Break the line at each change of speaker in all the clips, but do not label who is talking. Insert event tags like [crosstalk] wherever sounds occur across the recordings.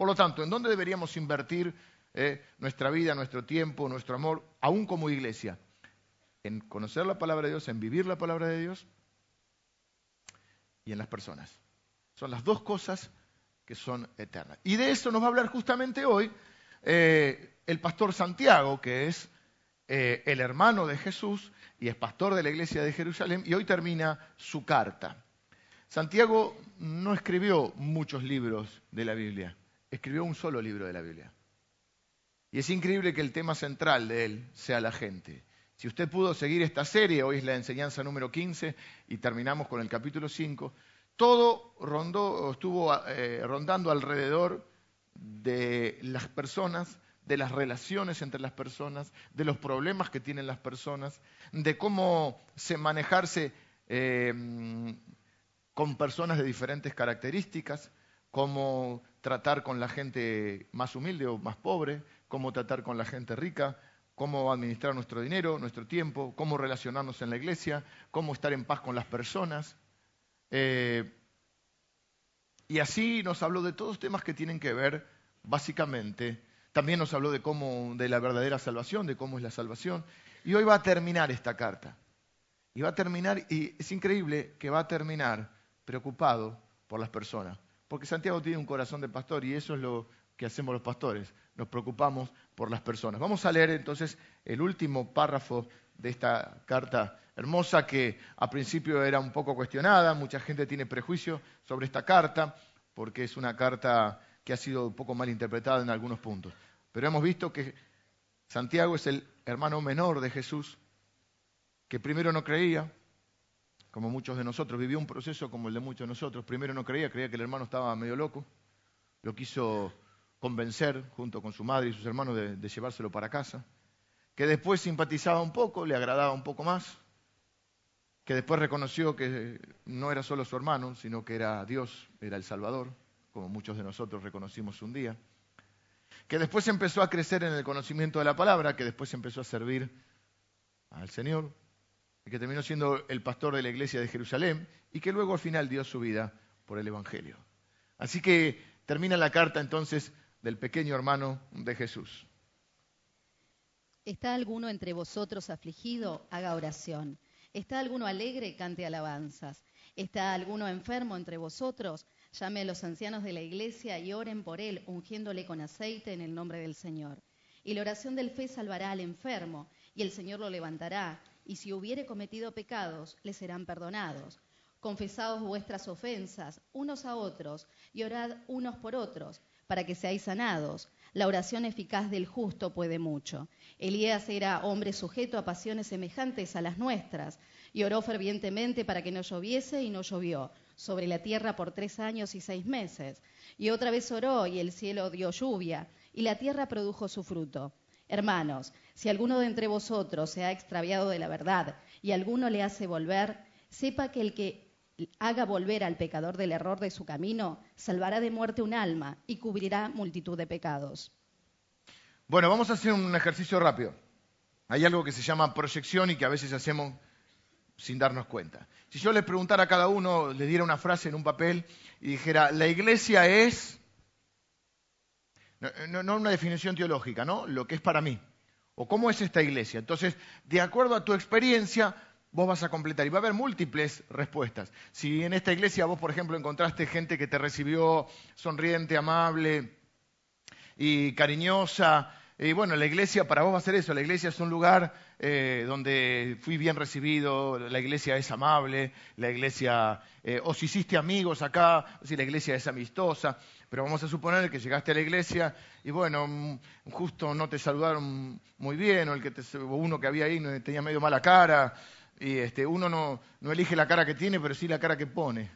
Por lo tanto, ¿en dónde deberíamos invertir eh, nuestra vida, nuestro tiempo, nuestro amor, aún como iglesia? En conocer la palabra de Dios, en vivir la palabra de Dios y en las personas. Son las dos cosas que son eternas. Y de eso nos va a hablar justamente hoy eh, el pastor Santiago, que es eh, el hermano de Jesús y es pastor de la iglesia de Jerusalén, y hoy termina su carta. Santiago no escribió muchos libros de la Biblia, escribió un solo libro de la Biblia. Y es increíble que el tema central de él sea la gente. Si usted pudo seguir esta serie, hoy es la enseñanza número 15 y terminamos con el capítulo 5, todo rondó, estuvo eh, rondando alrededor de las personas, de las relaciones entre las personas, de los problemas que tienen las personas, de cómo se manejarse eh, con personas de diferentes características, cómo tratar con la gente más humilde o más pobre, cómo tratar con la gente rica, cómo administrar nuestro dinero, nuestro tiempo, cómo relacionarnos en la iglesia, cómo estar en paz con las personas. Eh, y así nos habló de todos temas que tienen que ver, básicamente, también nos habló de cómo, de la verdadera salvación, de cómo es la salvación. Y hoy va a terminar esta carta. Y va a terminar, y es increíble que va a terminar preocupado por las personas. Porque Santiago tiene un corazón de pastor y eso es lo que hacemos los pastores. Nos preocupamos por las personas. Vamos a leer entonces el último párrafo de esta carta hermosa que a principio era un poco cuestionada, mucha gente tiene prejuicio sobre esta carta porque es una carta que ha sido un poco mal interpretada en algunos puntos. Pero hemos visto que Santiago es el hermano menor de Jesús, que primero no creía, como muchos de nosotros, vivió un proceso como el de muchos de nosotros. Primero no creía, creía que el hermano estaba medio loco, lo quiso convencer junto con su madre y sus hermanos de, de llevárselo para casa. Que después simpatizaba un poco, le agradaba un poco más, que después reconoció que no era solo su hermano, sino que era Dios, era el Salvador, como muchos de nosotros reconocimos un día, que después empezó a crecer en el conocimiento de la palabra, que después empezó a servir al Señor, que terminó siendo el pastor de la iglesia de Jerusalén, y que luego al final dio su vida por el Evangelio. Así que termina la carta entonces del pequeño hermano de Jesús.
¿Está alguno entre vosotros afligido? Haga oración. ¿Está alguno alegre? Cante alabanzas. ¿Está alguno enfermo entre vosotros? Llame a los ancianos de la iglesia y oren por él, ungiéndole con aceite en el nombre del Señor. Y la oración del fe salvará al enfermo, y el Señor lo levantará, y si hubiere cometido pecados, le serán perdonados. Confesaos vuestras ofensas unos a otros, y orad unos por otros, para que seáis sanados. La oración eficaz del justo puede mucho. Elías era hombre sujeto a pasiones semejantes a las nuestras y oró fervientemente para que no lloviese y no llovió sobre la tierra por tres años y seis meses. Y otra vez oró y el cielo dio lluvia y la tierra produjo su fruto. Hermanos, si alguno de entre vosotros se ha extraviado de la verdad y alguno le hace volver, sepa que el que haga volver al pecador del error de su camino, salvará de muerte un alma y cubrirá multitud de pecados.
Bueno, vamos a hacer un ejercicio rápido. Hay algo que se llama proyección y que a veces hacemos sin darnos cuenta. Si yo les preguntara a cada uno, le diera una frase en un papel y dijera, la iglesia es, no, no, una definición teológica, ¿no? Lo que es para mí. O cómo es esta iglesia. Entonces, de acuerdo a tu experiencia, vos vas a completar. Y va a haber múltiples respuestas. Si en esta iglesia vos, por ejemplo, encontraste gente que te recibió sonriente, amable y cariñosa, y bueno, la iglesia para vos va a ser eso, la iglesia es un lugar eh, donde fui bien recibido, la iglesia es amable, la iglesia, eh, o si hiciste amigos acá, si la iglesia es amistosa, pero vamos a suponer que llegaste a la iglesia y bueno, mm, justo no te saludaron muy bien, o, el que te, uno que había ahí tenía medio mala cara, y este, uno no, elige la cara que tiene, pero sí la cara que pone.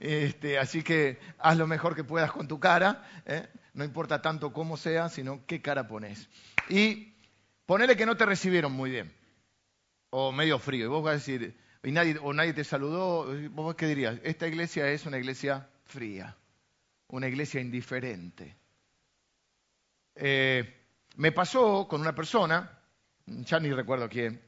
Este, así que haz lo mejor que puedas con tu cara, ¿eh? no importa tanto cómo sea, sino qué cara pones. Y ponele que no te recibieron muy bien, o medio frío, y vos vas a decir, y nadie, o nadie te saludó, vos qué dirías, esta iglesia es una iglesia fría, una iglesia indiferente. Eh, me pasó con una persona, ya ni recuerdo quién,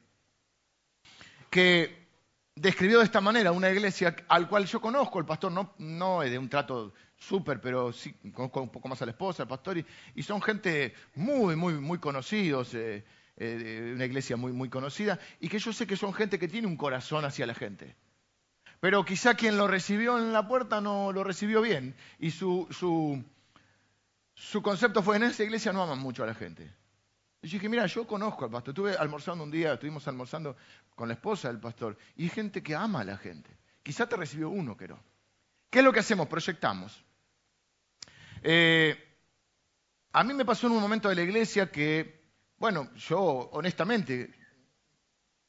que describió de esta manera una iglesia al cual yo conozco, el pastor no, no es de un trato súper, pero sí conozco un poco más a la esposa, al pastor, y, son gente muy, muy, muy conocidos, eh, eh, una iglesia muy, muy conocida, y que yo sé que son gente que tiene un corazón hacia la gente. Pero quizá quien lo recibió en la puerta no lo recibió bien, y su, su, su concepto fue, en esa iglesia no aman mucho a la gente. Yo dije, mira, yo conozco al pastor. Estuve almorzando un día, estuvimos almorzando con la esposa del pastor. Y hay gente que ama a la gente. Quizá te recibió uno que no. ¿Qué es lo que hacemos? Proyectamos. Eh, a mí me pasó en un momento de la iglesia que, bueno, yo honestamente,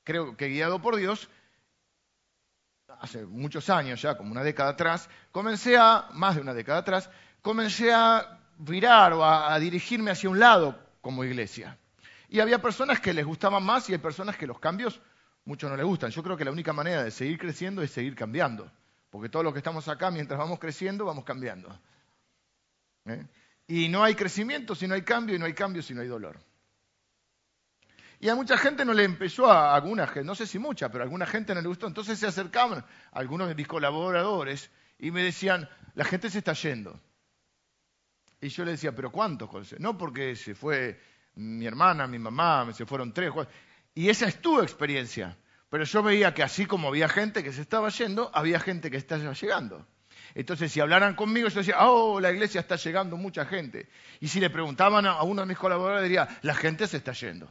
creo que guiado por Dios, hace muchos años ya, como una década atrás, comencé a, más de una década atrás, comencé a virar o a dirigirme hacia un lado como iglesia. Y había personas que les gustaban más y hay personas que los cambios mucho no les gustan. Yo creo que la única manera de seguir creciendo es seguir cambiando. Porque todos los que estamos acá, mientras vamos creciendo, vamos cambiando. ¿Eh? Y no hay crecimiento si no hay cambio, y no hay cambio si no hay dolor. Y a mucha gente no le empezó, a alguna gente, no sé si mucha, pero a alguna gente no le gustó. Entonces se acercaban algunos de mis colaboradores y me decían, la gente se está yendo. Y yo le decía, ¿pero cuántos? No, porque se fue mi hermana, mi mamá, se fueron tres. Y esa es tu experiencia. Pero yo veía que así como había gente que se estaba yendo, había gente que estaba llegando. Entonces, si hablaran conmigo, yo decía, oh, la iglesia está llegando mucha gente. Y si le preguntaban a uno de mis colaboradores, diría, la gente se está yendo.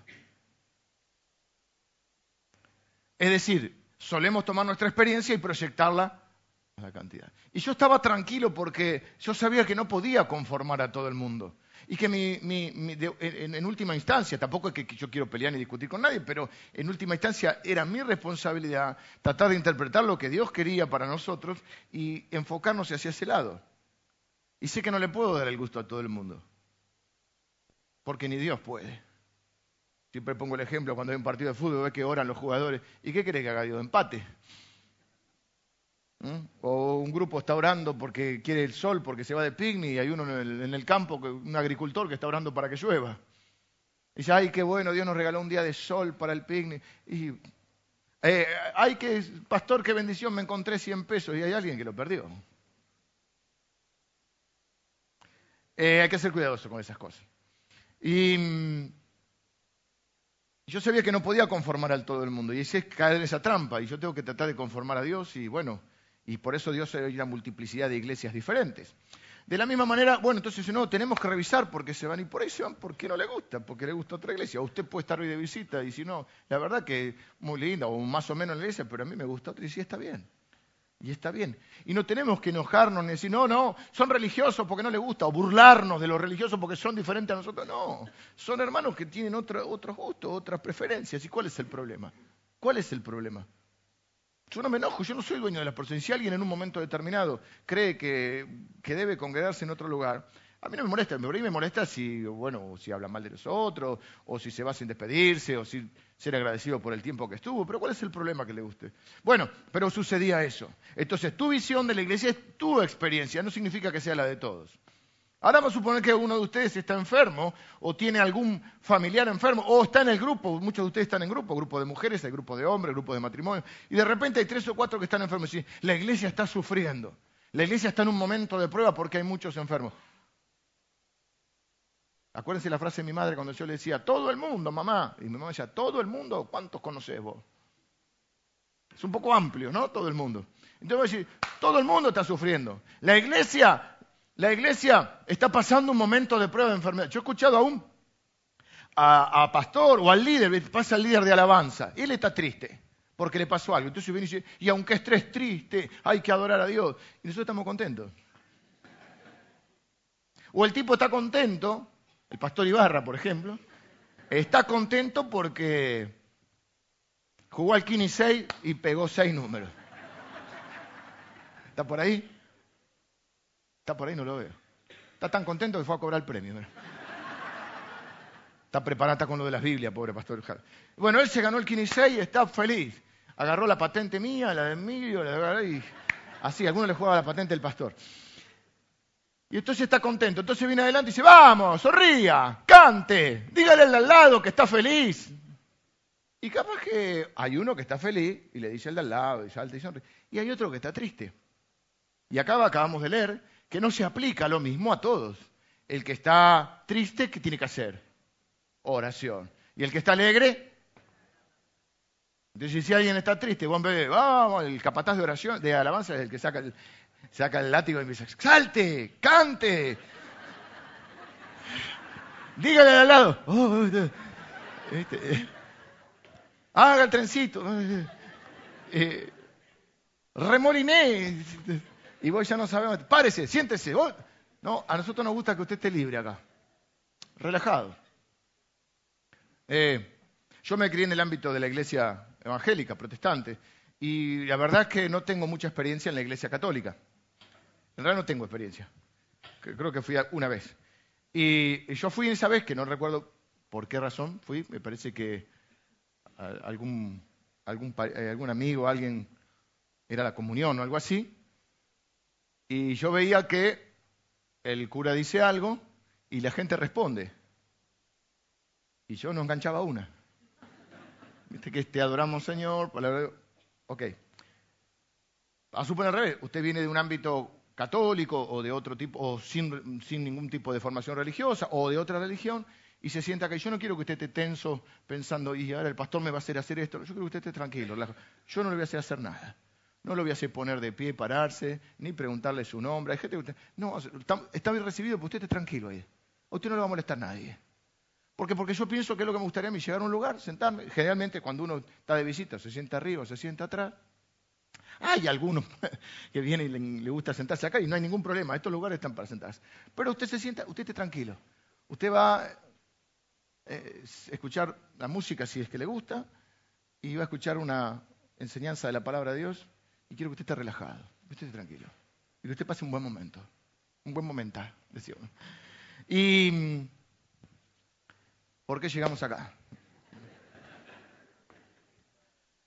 Es decir, solemos tomar nuestra experiencia y proyectarla la cantidad. Y yo estaba tranquilo porque yo sabía que no podía conformar a todo el mundo. Y que en, última instancia, tampoco es que yo quiero pelear ni discutir con nadie, pero en última instancia era mi responsabilidad tratar de interpretar lo que Dios quería para nosotros y enfocarnos hacia ese lado. Y sé que no le puedo dar el gusto a todo el mundo, porque ni Dios puede. Siempre pongo el ejemplo cuando hay un partido de fútbol, ve que oran los jugadores. ¿Y qué quiere que haga Dios? Empate. ¿Mm? O un grupo está orando porque quiere el sol, porque se va de picnic, y hay uno en el, campo, un agricultor que está orando para que llueva. Y dice, ay, qué bueno, Dios nos regaló un día de sol para el picnic. Y, eh, ay, que, pastor, qué bendición, me encontré 100 pesos y hay alguien que lo perdió. Eh, hay que ser cuidadoso con esas cosas. Y mm, yo sabía que no podía conformar al todo el mundo, y ese es caer en esa trampa, y yo tengo que tratar de conformar a Dios, y bueno, y por eso Dios hay una multiplicidad de iglesias diferentes. De la misma manera, bueno, entonces no, tenemos que revisar porque se van y por ahí se van porque no le gusta, porque le gusta otra iglesia. Usted puede estar hoy de visita y si no, la verdad que muy linda o más o menos la iglesia, pero a mí me gusta otra y sí está bien. Y está bien. Y no tenemos que enojarnos ni decir, no, no, son religiosos porque no les gusta, o burlarnos de los religiosos porque son diferentes a nosotros. No, son hermanos que tienen otro, otros gustos, otras preferencias. ¿Y cuál es el problema? ¿Cuál es el problema? Yo no me enojo, yo no soy dueño de la persona. Si alguien en un momento determinado cree que, debe congregarse en otro lugar, a mí no me molesta. A mí me molesta si, bueno, si habla mal de los otros, o si se va sin despedirse, o si ser agradecido por el tiempo que estuvo. Pero ¿cuál es el problema que le guste? Bueno, pero sucedía eso. Entonces, tu visión de la iglesia es tu experiencia, no significa que sea la de todos. Ahora vamos a suponer que uno de ustedes está enfermo o tiene algún familiar enfermo o está en el grupo, muchos de ustedes están en grupo, grupo de mujeres, hay grupo de hombres, grupo de matrimonio, y de repente hay tres o cuatro que están enfermos y la iglesia está sufriendo, la iglesia está en un momento de prueba porque hay muchos enfermos. Acuérdense la frase de mi madre cuando yo le decía, todo el mundo, mamá, y mi mamá decía, todo el mundo, ¿cuántos conoces vos? Es un poco amplio, ¿no? Todo el mundo. Entonces voy a decir, todo el mundo está sufriendo. La iglesia la iglesia está pasando un momento de prueba de enfermedad. Yo he escuchado a, a pastor o al líder, pasa al líder de alabanza, él está triste porque le pasó algo. Entonces viene y dice, y aunque estés triste, hay que adorar a Dios. Y nosotros estamos contentos. O el tipo está contento, el pastor Ibarra, por ejemplo, está contento porque jugó al Kini 6 y pegó seis números. ¿Está por ahí? Está por ahí, no lo veo. Está tan contento que fue a cobrar el premio. Está preparada con lo de las Biblias, pobre pastor. Bueno, él se ganó el 15 y está feliz. Agarró la patente mía, la de Emilio, la de... y así, alguno le jugaba la patente del pastor. Y entonces está contento. Entonces viene adelante y dice, vamos, sonría, cante, dígale al lado que está feliz. Y capaz que hay uno que está feliz y le dice al de al lado y salta y sonríe. Y hay otro que está triste. Y acá acabamos de leer que no se aplica lo mismo a todos. El que está triste, ¿qué tiene que hacer? Oración. Y el que está alegre, entonces si alguien está triste, buen bebé, vamos, el capataz de oración, de alabanza es el que saca el, saca el látigo y me dice, salte, cante. Dígale al lado, oh, este, eh, haga el trencito. Eh, remoliné. Y vos ya no sabemos. Párese, siéntese. No, a nosotros nos gusta que usted esté libre acá. Relajado. Eh, yo me crié en el ámbito de la iglesia evangélica, protestante, y la verdad es que no tengo mucha experiencia en la iglesia católica. En realidad no tengo experiencia. Creo que fui una vez. Y yo fui esa vez, que no recuerdo por qué razón fui, me parece que algún, algún, eh, algún amigo, alguien, era la comunión o algo así, y yo veía que el cura dice algo y la gente responde. Y yo no enganchaba una. Viste que te adoramos, Señor. Palabra... Ok. A suponer al revés, usted viene de un ámbito católico o de otro tipo, o sin, sin, ningún tipo de formación religiosa, o de otra religión, y se sienta que yo no quiero que usted esté tenso pensando, y ahora el pastor me va a hacer hacer esto. Yo quiero que usted esté tranquilo. Yo no le voy a hacer hacer nada. No lo voy a hacer poner de pie, pararse, ni preguntarle su nombre. Hay gente que usted, no, está, bien recibido, pero usted esté tranquilo ahí. A usted no le va a molestar a nadie. Porque, porque yo pienso que es lo que me gustaría a mí, llegar a un lugar, sentarme. Generalmente cuando uno está de visita, se sienta arriba o se sienta atrás. Hay algunos [laughs] que vienen y le, gusta sentarse acá y no hay ningún problema. Estos lugares están para sentarse. Pero usted se sienta, usted esté tranquilo. Usted va a eh, escuchar la música si es que le gusta y va a escuchar una enseñanza de la palabra de Dios y quiero que usted esté relajado, que usted esté tranquilo. Y que usted pase un buen momento. Un buen momento, decíamos. ¿Y por qué llegamos acá?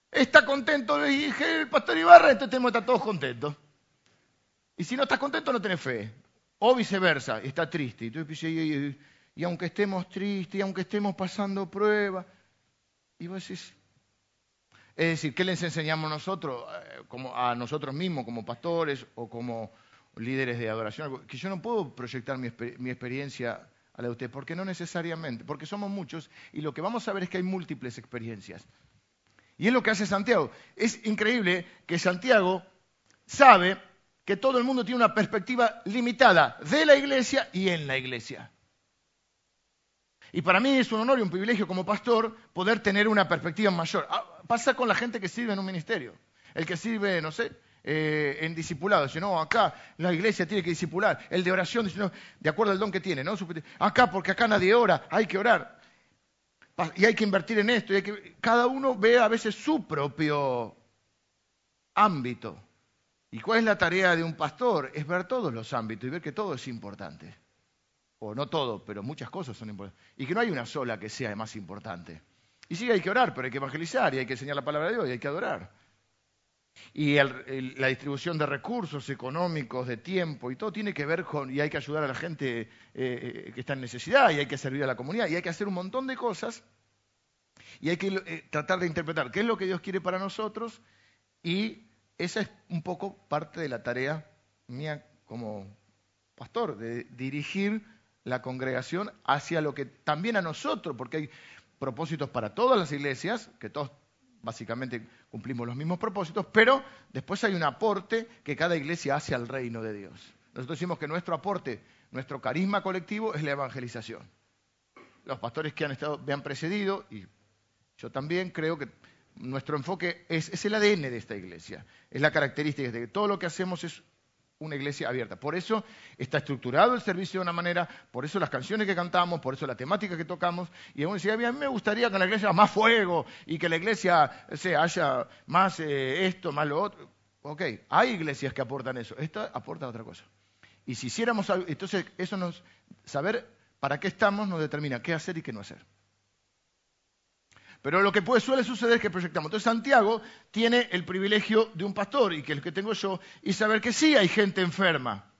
¿Está contento? Le dije el pastor Ibarra, entonces tenemos que estar todos contentos. Y si no estás contento, no tenés fe. O viceversa, está triste. Y, tú, y, y aunque estemos tristes, y aunque estemos pasando pruebas, y vos decís, es decir, ¿qué les enseñamos nosotros, eh, como a nosotros mismos, como pastores o como líderes de adoración? Que yo no puedo proyectar mi, experiencia a la de usted, porque no necesariamente, porque somos muchos y lo que vamos a ver es que hay múltiples experiencias. Y es lo que hace Santiago. Es increíble que Santiago sabe que todo el mundo tiene una perspectiva limitada de la iglesia y en la iglesia. Y para mí es un honor y un privilegio como pastor poder tener una perspectiva mayor. Ah, pasa con la gente que sirve en un ministerio. El que sirve, no sé, eh, en discipulado. Dice, no, acá la iglesia tiene que discipular. El de oración no, de acuerdo al don que tiene, ¿no? Acá, porque acá nadie ora, hay que orar. Y hay que invertir en esto. Y. Cada uno ve a veces su propio ámbito. ¿Y cuál es la tarea de un pastor? Es ver todos los ámbitos y ver que todo es importante o no todo, pero muchas cosas son importantes, y que no hay una sola que sea más importante. Y sí, hay que orar, pero hay que evangelizar, y hay que enseñar la palabra de Dios, y hay que adorar. Y la distribución de recursos económicos, de tiempo, y todo tiene que ver con, y hay que ayudar a la gente eh, eh, que está en necesidad, y hay que servir a la comunidad, y hay que hacer un montón de cosas, y hay que eh, tratar de interpretar qué es lo que Dios quiere para nosotros, y esa es un poco parte de la tarea mía como pastor, de dirigir la congregación hacia lo que también a nosotros, porque hay propósitos para todas las iglesias, que todos básicamente cumplimos los mismos propósitos, pero después hay un aporte que cada iglesia hace al reino de Dios. Nosotros decimos que nuestro aporte, nuestro carisma colectivo es la evangelización. Los pastores que han estado, me han precedido, y yo también creo que nuestro enfoque es, el ADN de esta iglesia, es la característica de que todo lo que hacemos es una iglesia abierta. Por eso está estructurado el servicio de una manera, por eso las canciones que cantamos, por eso la temática que tocamos. Y uno decía, a mí me gustaría que la iglesia haya más fuego y que la iglesia se haya más eh, esto, más lo otro. Ok, hay iglesias que aportan eso. Esta aporta otra cosa. Y si hiciéramos algo, entonces eso nos, saber para qué estamos nos determina qué hacer y qué no hacer. Pero lo que suele suceder es que proyectamos. Entonces Santiago tiene el privilegio de un pastor, y que es el que tengo yo, y saber que sí hay gente enferma,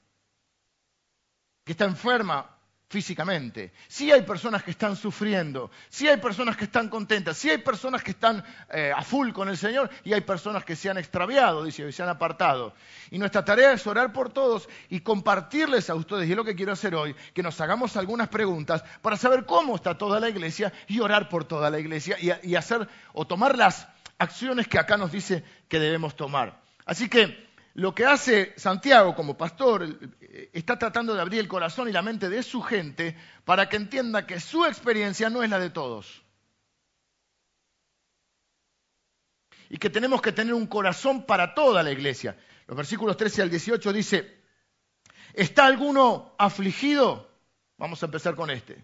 que está enferma físicamente. Sí hay personas que están sufriendo, sí hay personas que están contentas, sí hay personas que están eh, a full con el Señor y hay personas que se han extraviado, dice, y se han apartado. Y nuestra tarea es orar por todos y compartirles a ustedes, y es lo que quiero hacer hoy, que nos hagamos algunas preguntas para saber cómo está toda la iglesia y orar por toda la iglesia y hacer o tomar las acciones que acá nos dice que debemos tomar. Así que lo que hace Santiago como pastor eh, está tratando de abrir el corazón y la mente de su gente para que entienda que su experiencia no es la de todos. Y que tenemos que tener un corazón para toda la iglesia. Los versículos 13 al 18 dice, ¿está alguno afligido? Vamos a empezar con este.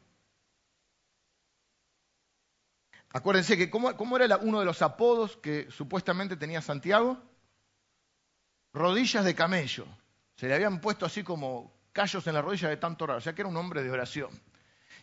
Acuérdense que cómo, era uno de los apodos que supuestamente tenía Santiago rodillas de camello. Se le habían puesto así como callos en la rodilla de tanto orar, o sea que era un hombre de oración.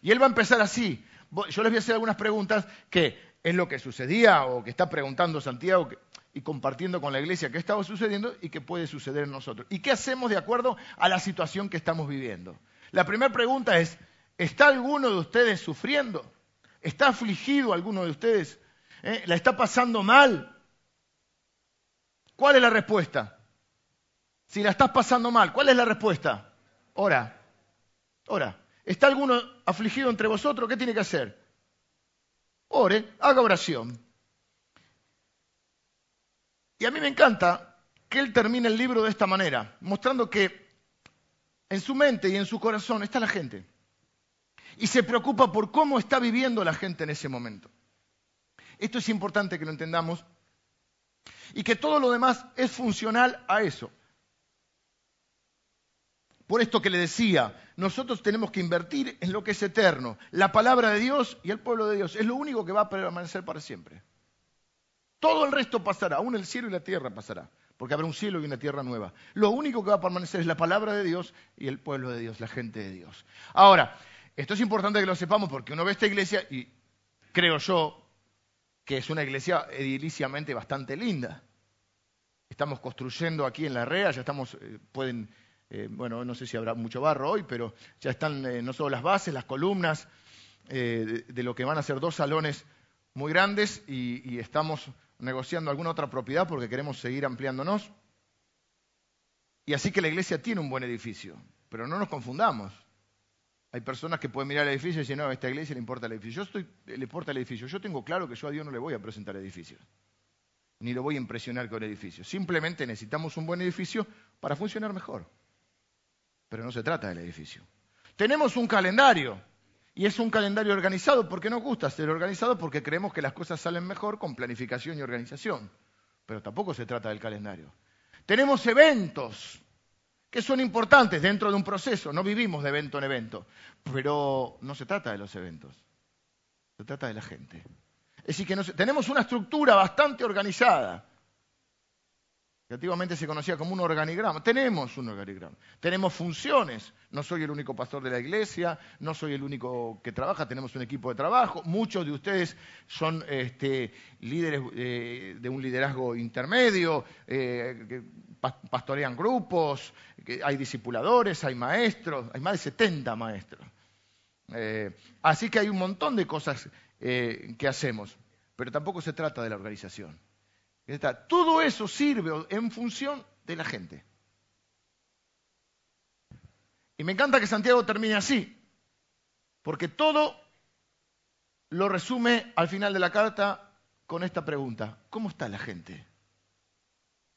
Y él va a empezar así. Yo les voy a hacer algunas preguntas que es lo que sucedía o que está preguntando Santiago y compartiendo con la iglesia qué estaba sucediendo y qué puede suceder en nosotros. ¿Y qué hacemos de acuerdo a la situación que estamos viviendo? La primera pregunta es, ¿está alguno de ustedes sufriendo? ¿Está afligido alguno de ustedes? ¿Eh? ¿La está pasando mal? ¿Cuál es la respuesta? Si la estás pasando mal, ¿cuál es la respuesta? Ora. Ora. ¿Está alguno afligido entre vosotros? ¿Qué tiene que hacer? Ore, haga oración. Y a mí me encanta que él termine el libro de esta manera, mostrando que en su mente y en su corazón está la gente. Y se preocupa por cómo está viviendo la gente en ese momento. Esto es importante que lo entendamos y que todo lo demás es funcional a eso. Por esto que le decía, nosotros tenemos que invertir en lo que es eterno. La palabra de Dios y el pueblo de Dios es lo único que va a permanecer para siempre. Todo el resto pasará, aún el cielo y la tierra pasará, porque habrá un cielo y una tierra nueva. Lo único que va a permanecer es la palabra de Dios y el pueblo de Dios, la gente de Dios. Ahora, esto es importante que lo sepamos porque uno ve esta iglesia y creo yo que es una iglesia ediliciamente bastante linda. Estamos construyendo aquí en la REA, ya estamos, eh, pueden eh, bueno, no sé si habrá mucho barro hoy, pero ya están eh, no solo las bases, las columnas, eh, de, lo que van a ser dos salones muy grandes y, estamos negociando alguna otra propiedad porque queremos seguir ampliándonos. Y así que la iglesia tiene un buen edificio, pero no nos confundamos. Hay personas que pueden mirar el edificio y decir, no, a esta iglesia le importa el edificio. Yo estoy, le importa el edificio. Yo tengo claro que yo a Dios no le voy a presentar edificios, ni lo voy a impresionar con el edificio. Simplemente necesitamos un buen edificio para funcionar mejor pero no se trata del edificio. Tenemos un calendario, y es un calendario organizado porque nos gusta ser organizado porque creemos que las cosas salen mejor con planificación y organización, pero tampoco se trata del calendario. Tenemos eventos que son importantes dentro de un proceso, no vivimos de evento en evento, pero no se trata de los eventos, se trata de la gente. Es decir, que tenemos una estructura bastante organizada, que antiguamente se conocía como un organigrama. Tenemos un organigrama, tenemos funciones. No soy el único pastor de la iglesia, no soy el único que trabaja, tenemos un equipo de trabajo. Muchos de ustedes son este, líderes eh, de un liderazgo intermedio, eh, pastorean grupos, hay discipuladores, hay maestros, hay más de 70 maestros. Eh, así que hay un montón de cosas que hacemos, pero tampoco se trata de la organización. Todo eso sirve en función de la gente. Y me encanta que Santiago termine así, porque todo lo resume al final de la carta con esta pregunta. ¿Cómo está la gente?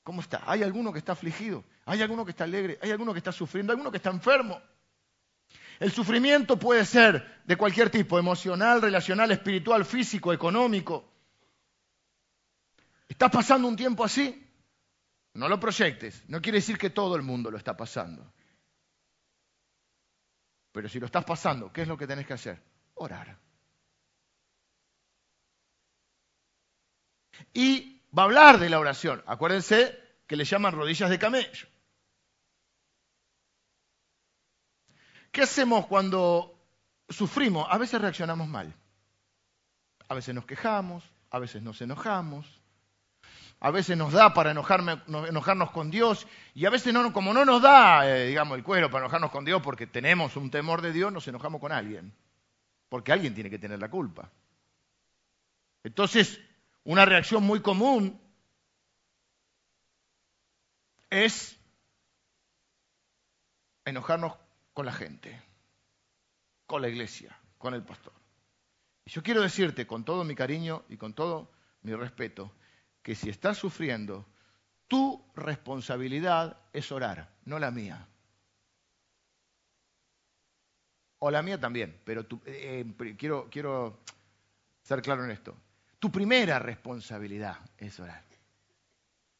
¿Cómo está? ¿Hay alguno que está afligido? ¿Hay alguno que está alegre? ¿Hay alguno que está sufriendo? ¿Hay alguno que está enfermo? El sufrimiento puede ser de cualquier tipo, emocional, relacional, espiritual, físico, económico. ¿Estás pasando un tiempo así? No lo proyectes. No quiere decir que todo el mundo lo está pasando. Pero si lo estás pasando, ¿qué es lo que tenés que hacer? Orar. Y va a hablar de la oración. Acuérdense que le llaman rodillas de camello. ¿Qué hacemos cuando sufrimos? A veces reaccionamos mal. A veces nos quejamos, a veces nos enojamos, a veces nos da para enojarnos con Dios y a veces no, como no nos da, eh, digamos, el cuero para enojarnos con Dios porque tenemos un temor de Dios, nos enojamos con alguien, porque alguien tiene que tener la culpa. Entonces, una reacción muy común es enojarnos con la gente, con la iglesia, con el pastor. Y yo quiero decirte con todo mi cariño y con todo mi respeto, que si estás sufriendo, tu responsabilidad es orar, no la mía. O la mía también, pero eh, quiero, quiero ser claro en esto. Tu primera responsabilidad es orar.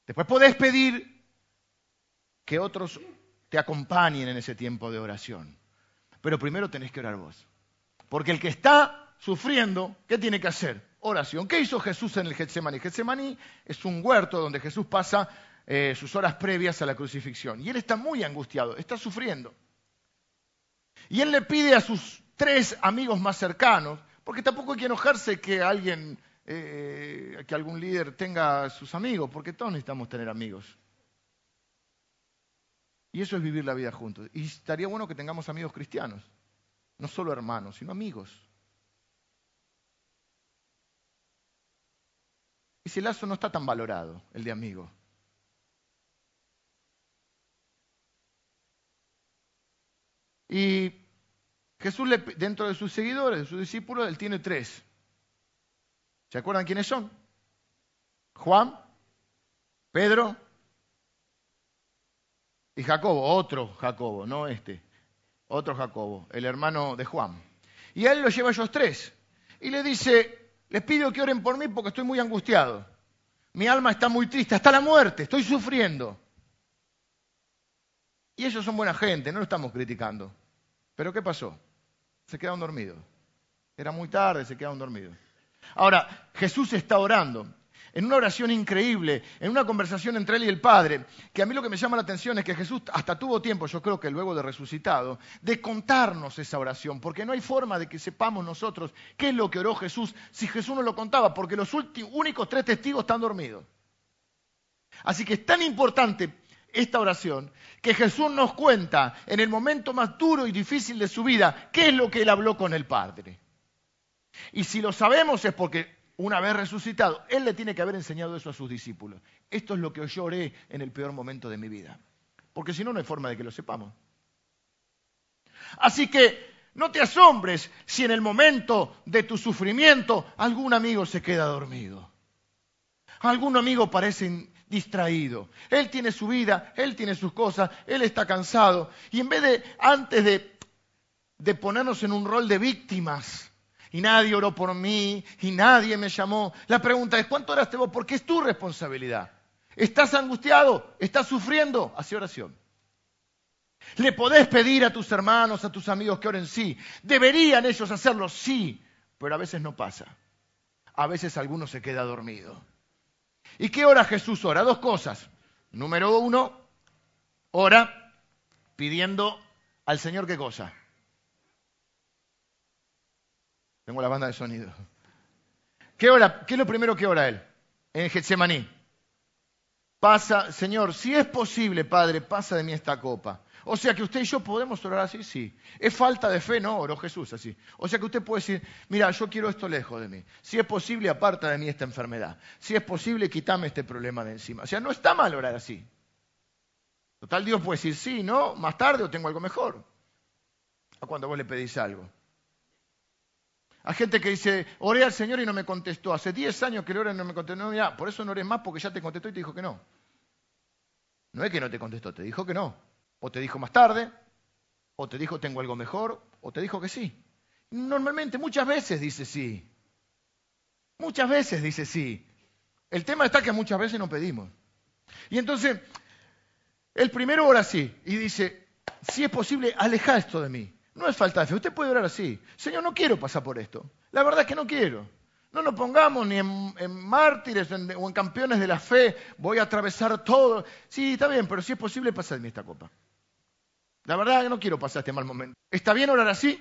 Después podés pedir que otros te acompañen en ese tiempo de oración. Pero primero tenés que orar vos. Porque el que está sufriendo, ¿qué tiene que hacer? Oración. ¿Qué hizo Jesús en el Getsemaní? Getsemaní es un huerto donde Jesús pasa eh, sus horas previas a la crucifixión. Y él está muy angustiado, está sufriendo. Y él le pide a sus tres amigos más cercanos, porque tampoco hay que enojarse que alguien, eh, que algún líder tenga sus amigos, porque todos necesitamos tener amigos. Y eso es vivir la vida juntos. Y estaría bueno que tengamos amigos cristianos, no solo hermanos, sino amigos. Ese lazo no está tan valorado, el de amigo. Y Jesús, le, dentro de sus seguidores, de sus discípulos, él tiene tres. ¿Se acuerdan quiénes son? Juan, Pedro y Jacobo, otro Jacobo, no este, otro Jacobo, el hermano de Juan. Y él lo lleva a ellos tres. Y le dice, les pido que oren por mí porque estoy muy angustiado. Mi alma está muy triste, hasta la muerte, estoy sufriendo. Y ellos son buena gente, no lo estamos criticando. Pero ¿qué pasó? Se quedaron dormidos. Era muy tarde, se quedaron dormidos. Ahora, Jesús está orando en una oración increíble, en una conversación entre él y el Padre, que a mí lo que me llama la atención es que Jesús hasta tuvo tiempo, yo creo que luego de resucitado, de contarnos esa oración, porque no hay forma de que sepamos nosotros qué es lo que oró Jesús si Jesús no lo contaba, porque los únicos tres testigos están dormidos. Así que es tan importante esta oración que Jesús nos cuenta en el momento más duro y difícil de su vida qué es lo que él habló con el Padre. Y si lo sabemos es porque una vez resucitado, Él le tiene que haber enseñado eso a sus discípulos. Esto es lo que yo oré en el peor momento de mi vida. Porque si no, no hay forma de que lo sepamos. Así que no te asombres si en el momento de tu sufrimiento algún amigo se queda dormido. Algún amigo parece distraído. Él tiene su vida, él tiene sus cosas, él está cansado. Y en vez de, antes de, de ponernos en un rol de víctimas, y nadie oró por mí y nadie me llamó. La pregunta es, ¿cuánto oraste vos? Porque es tu responsabilidad. ¿Estás angustiado? ¿Estás sufriendo? Hace oración. Le podés pedir a tus hermanos, a tus amigos que oren, sí. Deberían ellos hacerlo, sí. Pero a veces no pasa. A veces alguno se queda dormido. ¿Y qué ora Jesús ora? Dos cosas. Número uno, ora pidiendo al Señor qué cosa? Tengo la banda de sonido. ¿Qué, ¿Qué es lo primero que ora él? En Getsemaní. Pasa, Señor, si es posible, Padre, pasa de mí esta copa. O sea que usted y yo podemos orar así, sí. ¿Es falta de fe? No, oró Jesús así. O sea que usted puede decir, mira, yo quiero esto lejos de mí. Si es posible, aparta de mí esta enfermedad. Si es posible, quítame este problema de encima. O sea, no está mal orar así. Total, Dios puede decir, sí, no, más tarde o tengo algo mejor. A cuando vos le pedís algo. Hay gente que dice, oré al Señor y no me contestó. Hace 10 años que le oré y no me contestó. No, por eso no oré más porque ya te contestó y te dijo que no. No es que no te contestó, te dijo que no. O te dijo más tarde, o te dijo tengo algo mejor, o te dijo que sí. Normalmente, muchas veces dice sí. Muchas veces dice sí. El tema está que muchas veces no pedimos. Y entonces, el primero ora sí y dice, si es posible, aleja esto de mí. No es falta de fe. Usted puede orar así. Señor, no quiero pasar por esto. La verdad es que no quiero. No nos pongamos ni en, mártires o en campeones de la fe. Voy a atravesar todo. Sí, está bien, pero si es posible, pasadme esta copa. La verdad es que no quiero pasar este mal momento. ¿Está bien orar así?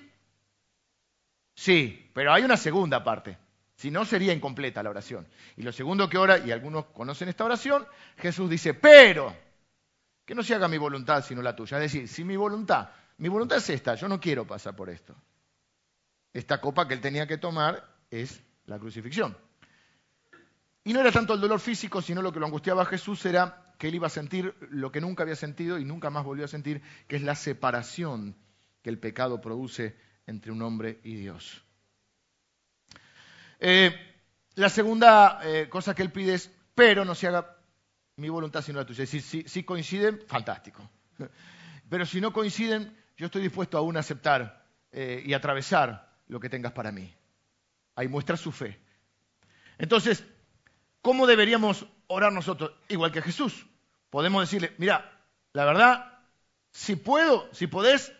Sí, pero hay una segunda parte. Si no, sería incompleta la oración. Y lo segundo que ora, y algunos conocen esta oración, Jesús dice, pero, que no se haga mi voluntad sino la tuya. Es decir, si mi voluntad, mi voluntad es esta, yo no quiero pasar por esto. Esta copa que él tenía que tomar es la crucifixión. Y no era tanto el dolor físico, sino lo que lo angustiaba a Jesús era que él iba a sentir lo que nunca había sentido y nunca más volvió a sentir, que es la separación que el pecado produce entre un hombre y Dios. Eh, la segunda eh, cosa que él pide es, pero no se haga mi voluntad sino la tuya. Si, coinciden, fantástico. [laughs] Pero si no coinciden, yo estoy dispuesto aún a aceptar eh, y atravesar lo que tengas para mí. Ahí muestra su fe. Entonces, ¿cómo deberíamos orar nosotros? Igual que Jesús. Podemos decirle, mira, la verdad, si puedo, si podés,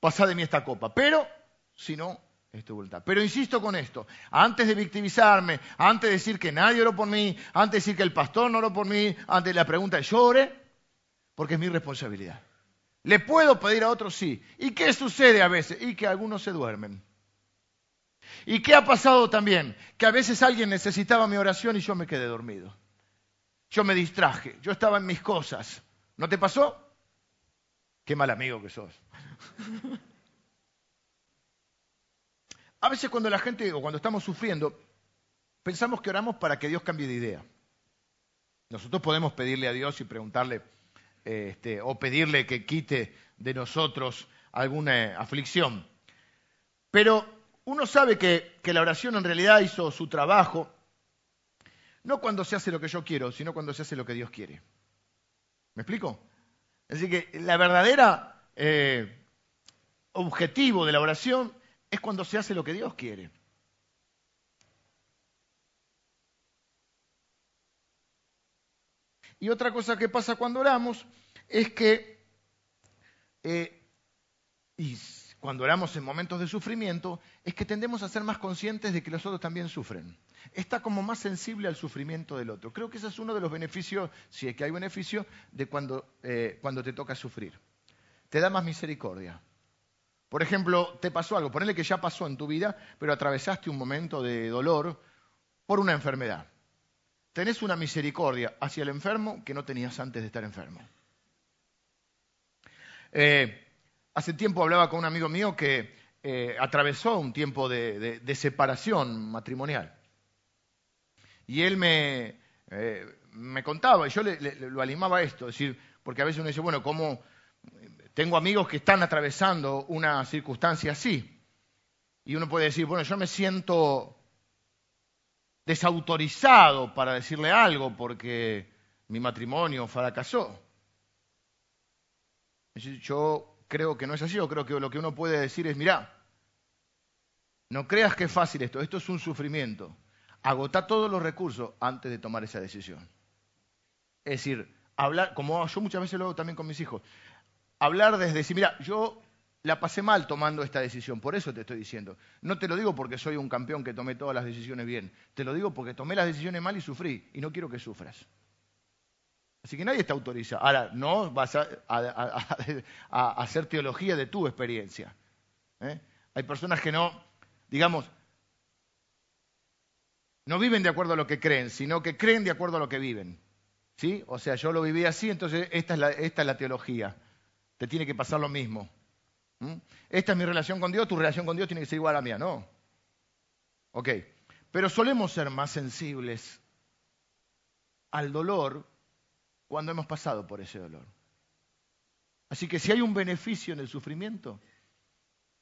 pasá de mí esta copa. Pero, si no, es tu voluntad. Pero insisto con esto, antes de victimizarme, antes de decir que nadie oró por mí, antes de decir que el pastor no oró por mí, antes de la pregunta, yo oré, porque es mi responsabilidad. ¿Le puedo pedir a otros? Sí. ¿Y qué sucede a veces? Y que algunos se duermen. ¿Y qué ha pasado también? Que a veces alguien necesitaba mi oración y yo me quedé dormido. Yo me distraje, yo estaba en mis cosas. ¿No te pasó? Qué mal amigo que sos. A veces cuando la gente, o cuando estamos sufriendo, pensamos que oramos para que Dios cambie de idea. Nosotros podemos pedirle a Dios y preguntarle, este, o pedirle que quite de nosotros alguna aflicción. Pero uno sabe que, que la oración en realidad hizo su trabajo, no cuando se hace lo que yo quiero, sino cuando se hace lo que Dios quiere. ¿Me explico? Así que la verdadera eh, objetivo de la oración es cuando se hace lo que Dios quiere. Y otra cosa que pasa cuando oramos es que, eh, y cuando oramos en momentos de sufrimiento, es que tendemos a ser más conscientes de que los otros también sufren. Está como más sensible al sufrimiento del otro. Creo que ese es uno de los beneficios, si es que hay beneficio, de cuando, eh, cuando te toca sufrir. Te da más misericordia. Por ejemplo, te pasó algo, ponele que ya pasó en tu vida, pero atravesaste un momento de dolor por una enfermedad. Tenés una misericordia hacia el enfermo que no tenías antes de estar enfermo. Eh, hace tiempo hablaba con un amigo mío que eh, atravesó un tiempo de, separación matrimonial. Y él me, eh, me contaba, y yo le, lo animaba a esto, decir, porque a veces uno dice, bueno, ¿cómo, tengo amigos que están atravesando una circunstancia así. Y uno puede decir, bueno, yo me siento desautorizado para decirle algo porque mi matrimonio fracasó. Yo creo que no es así, yo creo que lo que uno puede decir es, mira, no creas que es fácil esto, esto es un sufrimiento. Agota todos los recursos antes de tomar esa decisión. Es decir, hablar, como yo muchas veces lo hago también con mis hijos, hablar desde decir, mira, yo la pasé mal tomando esta decisión, por eso te estoy diciendo. No te lo digo porque soy un campeón que tomé todas las decisiones bien, te lo digo porque tomé las decisiones mal y sufrí, y no quiero que sufras. Así que nadie está autorizado. Ahora, no vas a, hacer teología de tu experiencia. ¿eh? Hay personas que no, digamos, no viven de acuerdo a lo que creen, sino que creen de acuerdo a lo que viven. ¿Sí? O sea, yo lo viví así, entonces esta es la, esta es la teología te tiene que pasar lo mismo. ¿Mm? Esta es mi relación con Dios, tu relación con Dios tiene que ser igual a la mía, no. Ok, pero solemos ser más sensibles al dolor cuando hemos pasado por ese dolor. Así que si hay un beneficio en el sufrimiento,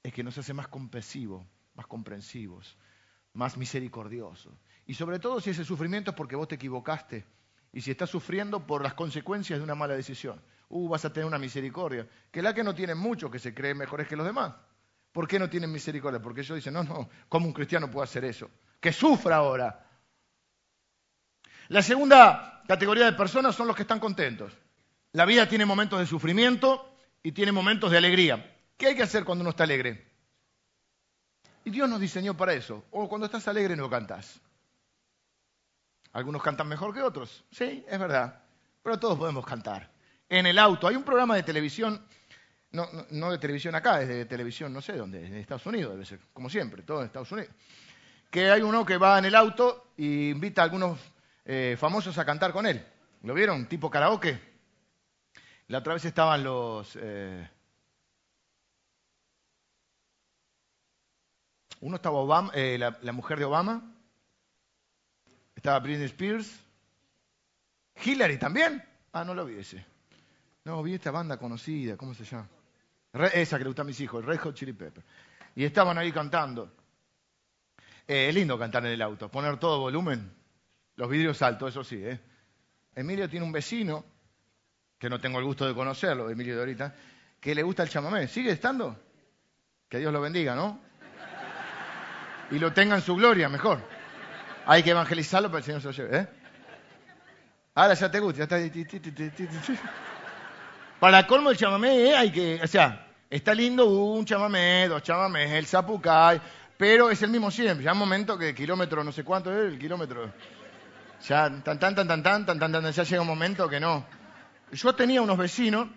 es que nos hace más compasivos, más comprensivos, más misericordiosos. Y sobre todo si ese sufrimiento es porque vos te equivocaste y si estás sufriendo por las consecuencias de una mala decisión uh, vas a tener una misericordia. Que la que no tienen mucho, que se creen mejores que los demás. ¿Por qué no tienen misericordia? Porque ellos dicen, no, no, ¿cómo un cristiano puede hacer eso? Que sufra ahora. La segunda categoría de personas son los que están contentos. La vida tiene momentos de sufrimiento y tiene momentos de alegría. ¿Qué hay que hacer cuando uno está alegre? Y Dios nos diseñó para eso. O cuando estás alegre no cantas. Algunos cantan mejor que otros. Sí, es verdad. Pero todos podemos cantar en el auto. Hay un programa de televisión, no, de televisión acá, es de televisión no sé dónde, en Estados Unidos debe ser, como siempre, todo en Estados Unidos, que hay uno que va en el auto y invita a algunos eh, famosos a cantar con él. ¿Lo vieron? Tipo karaoke. La otra vez estaban los... Eh, uno estaba Obama, eh, la, mujer de Obama, estaba Britney Spears, Hillary también. Ah, no lo vi ese. No, vi esta banda conocida, ¿cómo se llama? esa que le gusta a mis hijos, Red Hot Chili Pepper. Y estaban ahí cantando. Eh, es lindo cantar en el auto, poner todo volumen, los vidrios altos, eso sí. ¿eh? Emilio tiene un vecino, que no tengo el gusto de conocerlo, Emilio de ahorita, que le gusta el chamamé. ¿Sigue estando? Que Dios lo bendiga, ¿no? Y lo tenga en su gloria, mejor. Hay que evangelizarlo para que el Señor se lo lleve. ¿eh? Ahora ya te gusta, ya está. Para colmo el chamamé, ¿eh? hay que, o sea, está lindo un chamamé, dos chamamés, el zapucay, pero es el mismo siempre. Ya un momento que kilómetro, no sé cuánto es el kilómetro. Ya, tan, tan, tan, tan, tan, tan, tan, tan, ya llega un momento que no. Yo tenía unos vecinos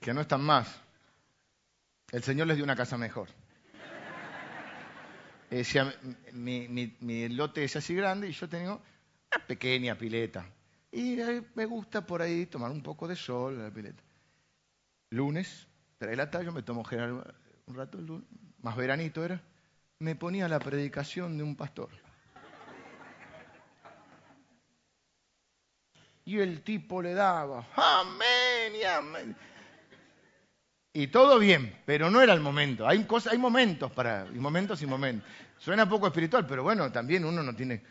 que no están más. El Señor les dio una casa mejor. mi, mi, mi, lote es así grande y yo tengo una pequeña pileta. Y me gusta por ahí tomar un poco de sol en la pileta. Lunes, trae la tarde, yo me tomo general un rato, más veranito era, me ponía la predicación de un pastor. Y el tipo le daba, amén y amén. Y todo bien, pero no era el momento. Hay, cosas, hay momentos para, y momentos y momentos. Suena poco espiritual, pero bueno, también uno no tiene.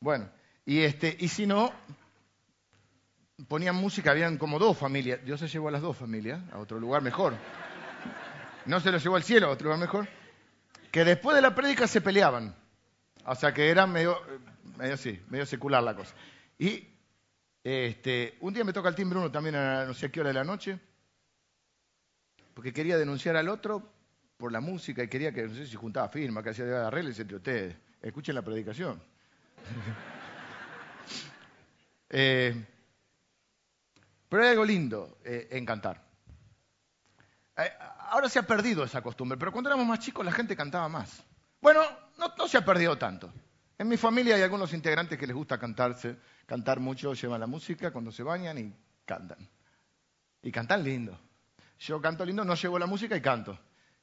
Bueno, y este, y si no, ponían música, habían como dos familias. Dios se llevó a las dos familias a otro lugar mejor no se lo llevó al cielo, otro lugar mejor, que después de la prédica se peleaban. O sea que era medio, medio sí, medio secular la cosa. Y este, un día me toca el timbre uno también a no sé qué hora de la noche, porque quería denunciar al otro por la música y quería que, no sé si juntaba firma, que hacía de arreglos entre ustedes. Escuchen la predicación. [laughs] Eh, pero hay algo lindo eh, en cantar. Eh, ahora se ha perdido esa costumbre, pero cuando éramos más chicos la gente cantaba más. Bueno, no, se ha perdido tanto. En mi familia hay algunos integrantes que les gusta cantarse, cantar mucho, llevan la música cuando se bañan y cantan. Y cantan lindo. Yo canto lindo, no llevo la música y canto.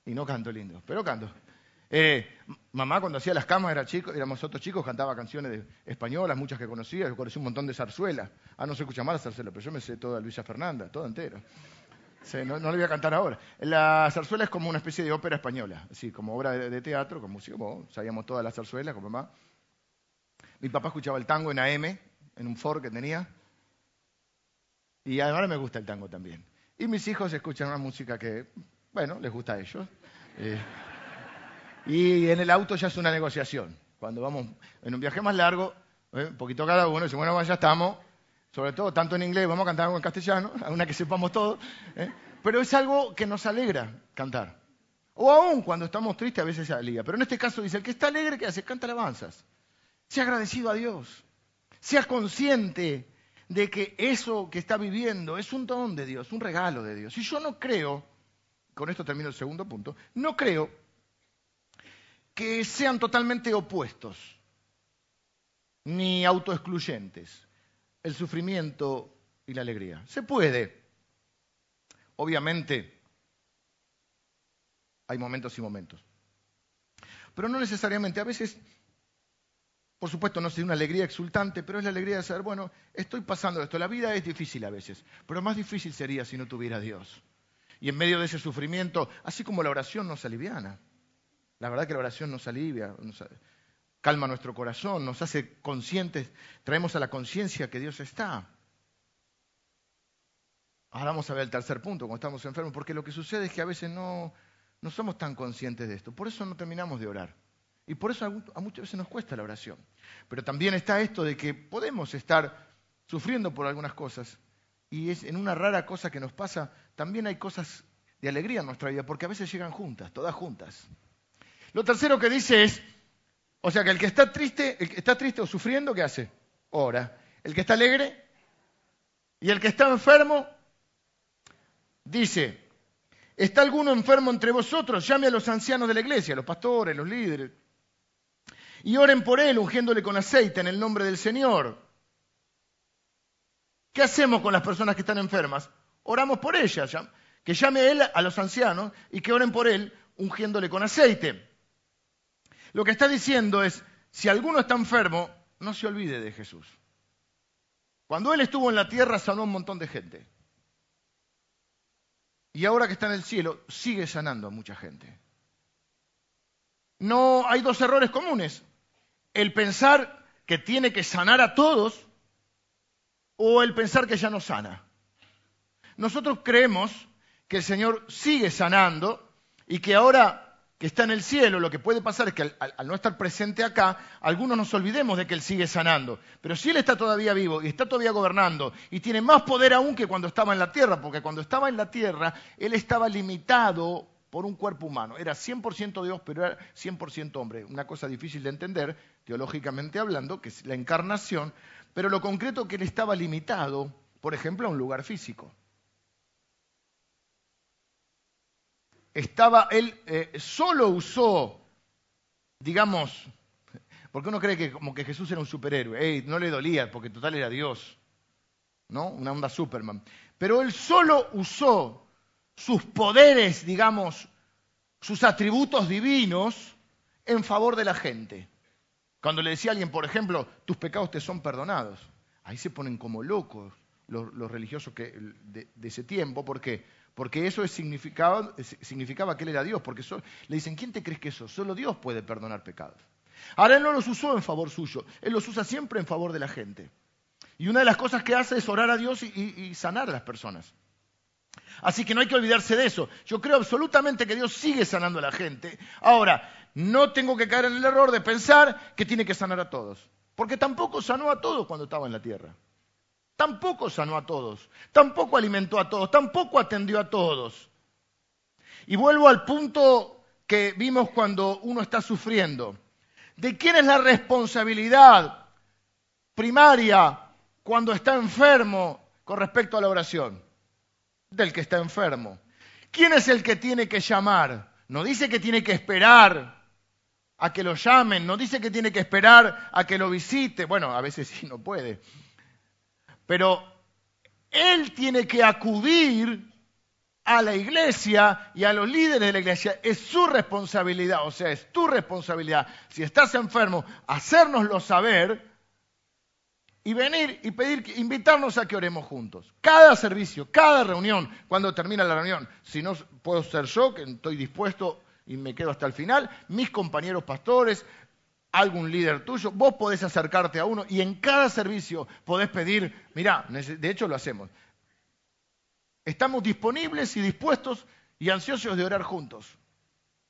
Y no canto lindo, pero canto. Eh, mamá cuando hacía las camas era chico, éramos otros chicos, cantaba canciones españolas, muchas que conocía, yo conocí un montón de zarzuelas. Ah, no se escucha más la zarzuela, pero yo me sé toda Luisa Fernanda, toda entera no, le voy a cantar ahora. La zarzuela es como una especie de ópera española, así como obra de, teatro, con música. sabíamos todas las zarzuelas con mamá. Mi papá escuchaba el tango en AM, en un Ford que tenía. Y ahora me gusta el tango también. Y mis hijos escuchan una música que, bueno, les gusta a ellos. Eh, y en el auto ya es una negociación. Cuando vamos en un viaje más largo, eh, un poquito cada uno, dice, bueno, ya estamos, sobre todo tanto en inglés, vamos a cantar algo en castellano, [laughs] una que sepamos todo, ¿eh? pero es algo que nos alegra cantar. O aún cuando estamos tristes a veces se alegra. Pero en este caso dice, el que está alegre, ¿qué hace? Canta alabanzas. Sea agradecido a Dios. Sea consciente de que eso que está viviendo es un don de Dios, un regalo de Dios. Y yo no creo, con esto termino el segundo punto, no creo que sean totalmente opuestos ni autoexcluyentes el sufrimiento y la alegría. Se puede. Obviamente, hay momentos y momentos. Pero no necesariamente. A veces, por supuesto, no es una alegría exultante, pero es la alegría de saber, bueno, estoy pasando esto. La vida es difícil a veces, pero más difícil sería si no tuviera Dios. Y en medio de ese sufrimiento, así como la oración nos aliviana. La verdad que la oración nos alivia, nos, calma nuestro corazón, nos hace conscientes, traemos a la conciencia que Dios está. Ahora vamos a ver el tercer punto, cuando estamos enfermos, porque lo que sucede es que a veces no, no somos tan conscientes de esto, por eso no terminamos de orar. Y por eso a muchas veces nos cuesta la oración. Pero también está esto de que podemos estar sufriendo por algunas cosas y es en una rara cosa que nos pasa, también hay cosas de alegría en nuestra vida, porque a veces llegan juntas, todas juntas. Lo tercero que dice es, o sea que el que está triste, el que está triste o sufriendo, ¿qué hace? Ora. El que está alegre y el que está enfermo dice, ¿Está alguno enfermo entre vosotros? Llame a los ancianos de la iglesia, los pastores, los líderes, y oren por él, ungiéndole con aceite en el nombre del Señor. ¿Qué hacemos con las personas que están enfermas? Oramos por ellas, que llame él a los ancianos y que oren por él, ungiéndole con aceite. Lo que está diciendo es, si alguno está enfermo, no se olvide de Jesús. Cuando Él estuvo en la tierra sanó a un montón de gente. Y ahora que está en el cielo, sigue sanando a mucha gente. No hay dos errores comunes. El pensar que tiene que sanar a todos o el pensar que ya no sana. Nosotros creemos que el Señor sigue sanando y que ahora está en el cielo, lo que puede pasar es que al, no estar presente acá, algunos nos olvidemos de que Él sigue sanando. Pero si Él está todavía vivo y está todavía gobernando y tiene más poder aún que cuando estaba en la tierra, porque cuando estaba en la tierra, Él estaba limitado por un cuerpo humano. Era 100% Dios, pero era 100% hombre. Una cosa difícil de entender, teológicamente hablando, que es la encarnación, pero lo concreto que Él estaba limitado, por ejemplo, a un lugar físico. Estaba, él eh, solo usó, digamos, porque uno cree que como que Jesús era un superhéroe, no le dolía porque total era Dios, ¿no? Una onda Superman. Pero él solo usó sus poderes, digamos, sus atributos divinos en favor de la gente. Cuando le decía a alguien, por ejemplo, tus pecados te son perdonados, ahí se ponen como locos los, religiosos que, de, de, ese tiempo, porque porque eso significaba, significaba que él era Dios, porque le dicen, ¿quién te crees que eso? Solo Dios puede perdonar pecados. Ahora él no los usó en favor suyo, él los usa siempre en favor de la gente. Y una de las cosas que hace es orar a Dios y, y sanar a las personas. Así que no hay que olvidarse de eso. Yo creo absolutamente que Dios sigue sanando a la gente. Ahora, no tengo que caer en el error de pensar que tiene que sanar a todos, porque tampoco sanó a todos cuando estaba en la tierra. Tampoco sanó a todos, tampoco alimentó a todos, tampoco atendió a todos. Y vuelvo al punto que vimos cuando uno está sufriendo. ¿De quién es la responsabilidad primaria cuando está enfermo con respecto a la oración? Del que está enfermo. ¿Quién es el que tiene que llamar? No dice que tiene que esperar a que lo llamen, no dice que tiene que esperar a que lo visite. Bueno, a veces sí no puede. Pero él tiene que acudir a la iglesia y a los líderes de la iglesia. Es su responsabilidad, o sea, es tu responsabilidad. Si estás enfermo, hacérnoslo saber y venir y pedir, invitarnos a que oremos juntos. Cada servicio, cada reunión, cuando termina la reunión, si no puedo ser yo, que estoy dispuesto y me quedo hasta el final, mis compañeros pastores, algún líder tuyo, vos podés acercarte a uno y en cada servicio podés pedir, mirá, de hecho lo hacemos. Estamos disponibles y dispuestos y ansiosos de orar juntos.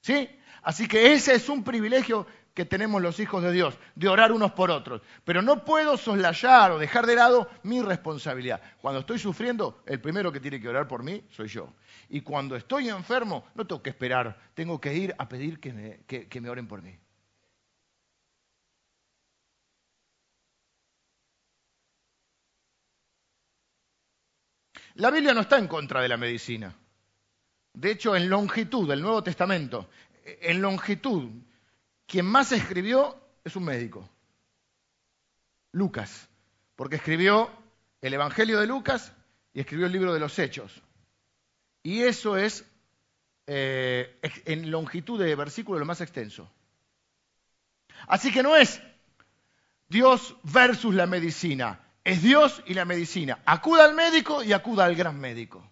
¿Sí? Así que ese es un privilegio que tenemos los hijos de Dios, de orar unos por otros. Pero no puedo soslayar o dejar de lado mi responsabilidad. Cuando estoy sufriendo, el primero que tiene que orar por mí soy yo. Y cuando estoy enfermo, no tengo que esperar, tengo que ir a pedir que me, que me oren por mí. La Biblia no está en contra de la medicina. De hecho, en longitud, del Nuevo Testamento, en longitud, quien más escribió es un médico. Lucas, porque escribió el Evangelio de Lucas y escribió el libro de los Hechos. Y eso es eh, en longitud de versículo lo más extenso. Así que no es Dios versus la medicina, es Dios y la medicina. Acuda al médico y acuda al gran médico.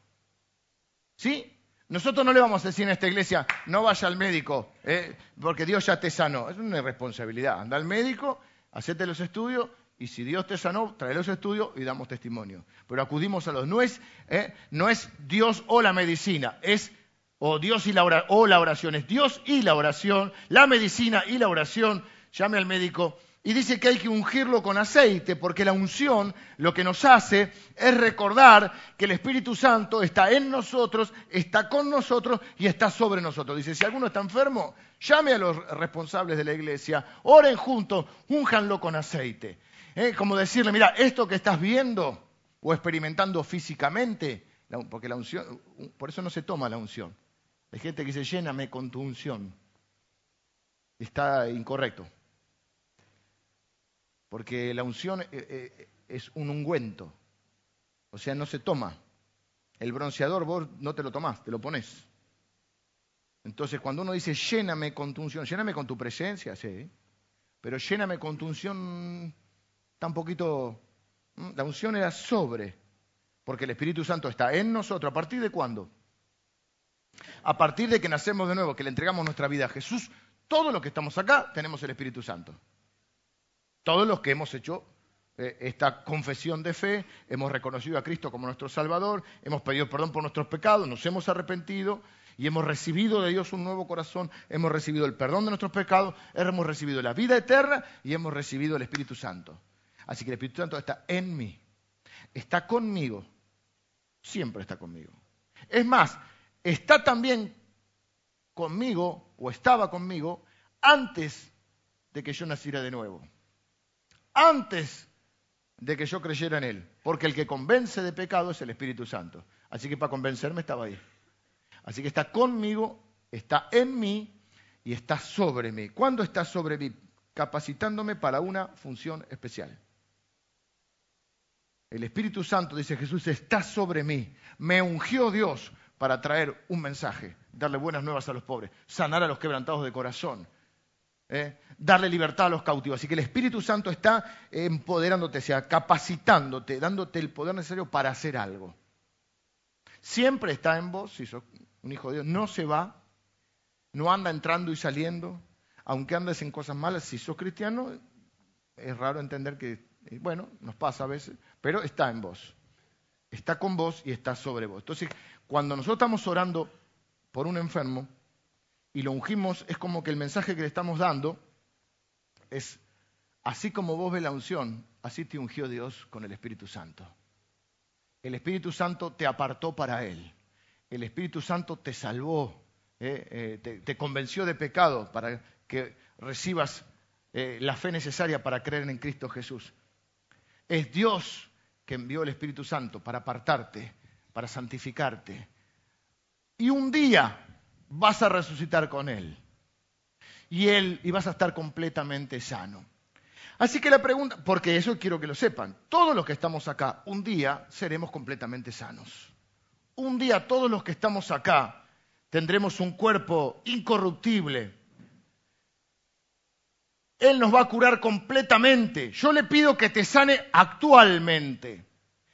¿Sí? Nosotros no le vamos a decir en esta iglesia, no vaya al médico, eh, porque Dios ya te sanó. Es una irresponsabilidad. Anda al médico, hacete los estudios, y si Dios te sanó, trae los estudios y damos testimonio. Pero acudimos a los. No es, eh, no es Dios o la medicina, es o Dios y la, o la oración. Es Dios y la oración, la medicina y la oración. Llame al médico y dice que hay que ungirlo con aceite, porque la unción lo que nos hace es recordar que el Espíritu Santo está en nosotros, está con nosotros y está sobre nosotros. Dice, si alguno está enfermo, llame a los responsables de la iglesia, oren juntos, únjanlo con aceite. ¿Eh? Como decirle, mira, esto que estás viendo o experimentando físicamente, porque la unción, por eso no se toma la unción, Hay gente que dice, lléname con tu unción. Está incorrecto. Porque la unción eh, eh, es un ungüento. O sea, no se toma. El bronceador vos no te lo tomás, te lo pones. Entonces, cuando uno dice, lléname con unción, lléname con tu presencia, sí. Pero lléname con tu unción, tan poquito... La unción era sobre, porque el Espíritu Santo está en nosotros. ¿A partir de cuándo? A partir de que nacemos de nuevo, que le entregamos nuestra vida a Jesús, todos los que estamos acá tenemos el Espíritu Santo. Todos los que hemos hecho eh, esta confesión de fe, hemos reconocido a Cristo como nuestro Salvador, hemos pedido perdón por nuestros pecados, nos hemos arrepentido y hemos recibido de Dios un nuevo corazón, hemos recibido el perdón de nuestros pecados, hemos recibido la vida eterna y hemos recibido el Espíritu Santo. Así que el Espíritu Santo está en mí, está conmigo, siempre está conmigo. Es más, está también conmigo o estaba conmigo antes de que yo naciera de nuevo. Antes de que yo creyera en Él. Porque el que convence de pecado es el Espíritu Santo. Así que para convencerme estaba ahí. Así que está conmigo, está en mí y está sobre mí. ¿Cuándo está sobre mí? Capacitándome para una función especial. El Espíritu Santo, dice Jesús, está sobre mí. Me ungió Dios para traer un mensaje, darle buenas nuevas a los pobres, sanar a los quebrantados de corazón, ¿eh? darle libertad a los cautivos. Así que el Espíritu Santo está empoderándote, sea, capacitándote, dándote el poder necesario para hacer algo. Siempre está en vos, si sos un hijo de Dios, no se va, no anda entrando y saliendo, aunque andes en cosas malas, si sos cristiano, es raro entender que, eh, bueno, nos pasa a veces, pero está en vos, está con vos y está sobre vos. Entonces, cuando nosotros estamos orando por un enfermo, y lo ungimos, es como que el mensaje que le estamos dando es, así como vos ves la unción, así te ungió Dios con el Espíritu Santo. El Espíritu Santo te apartó para Él. El Espíritu Santo te salvó, eh, eh, te, convenció de pecado para que recibas eh, la fe necesaria para creer en Cristo Jesús. Es Dios que envió el Espíritu Santo para apartarte, para santificarte. Y un día vas a resucitar con Él. Y Él, y vas a estar completamente sano. Así que la pregunta, porque eso quiero que lo sepan, todos los que estamos acá, un día seremos completamente sanos. Un día todos los que estamos acá tendremos un cuerpo incorruptible. Él nos va a curar completamente. Yo le pido que te sane actualmente.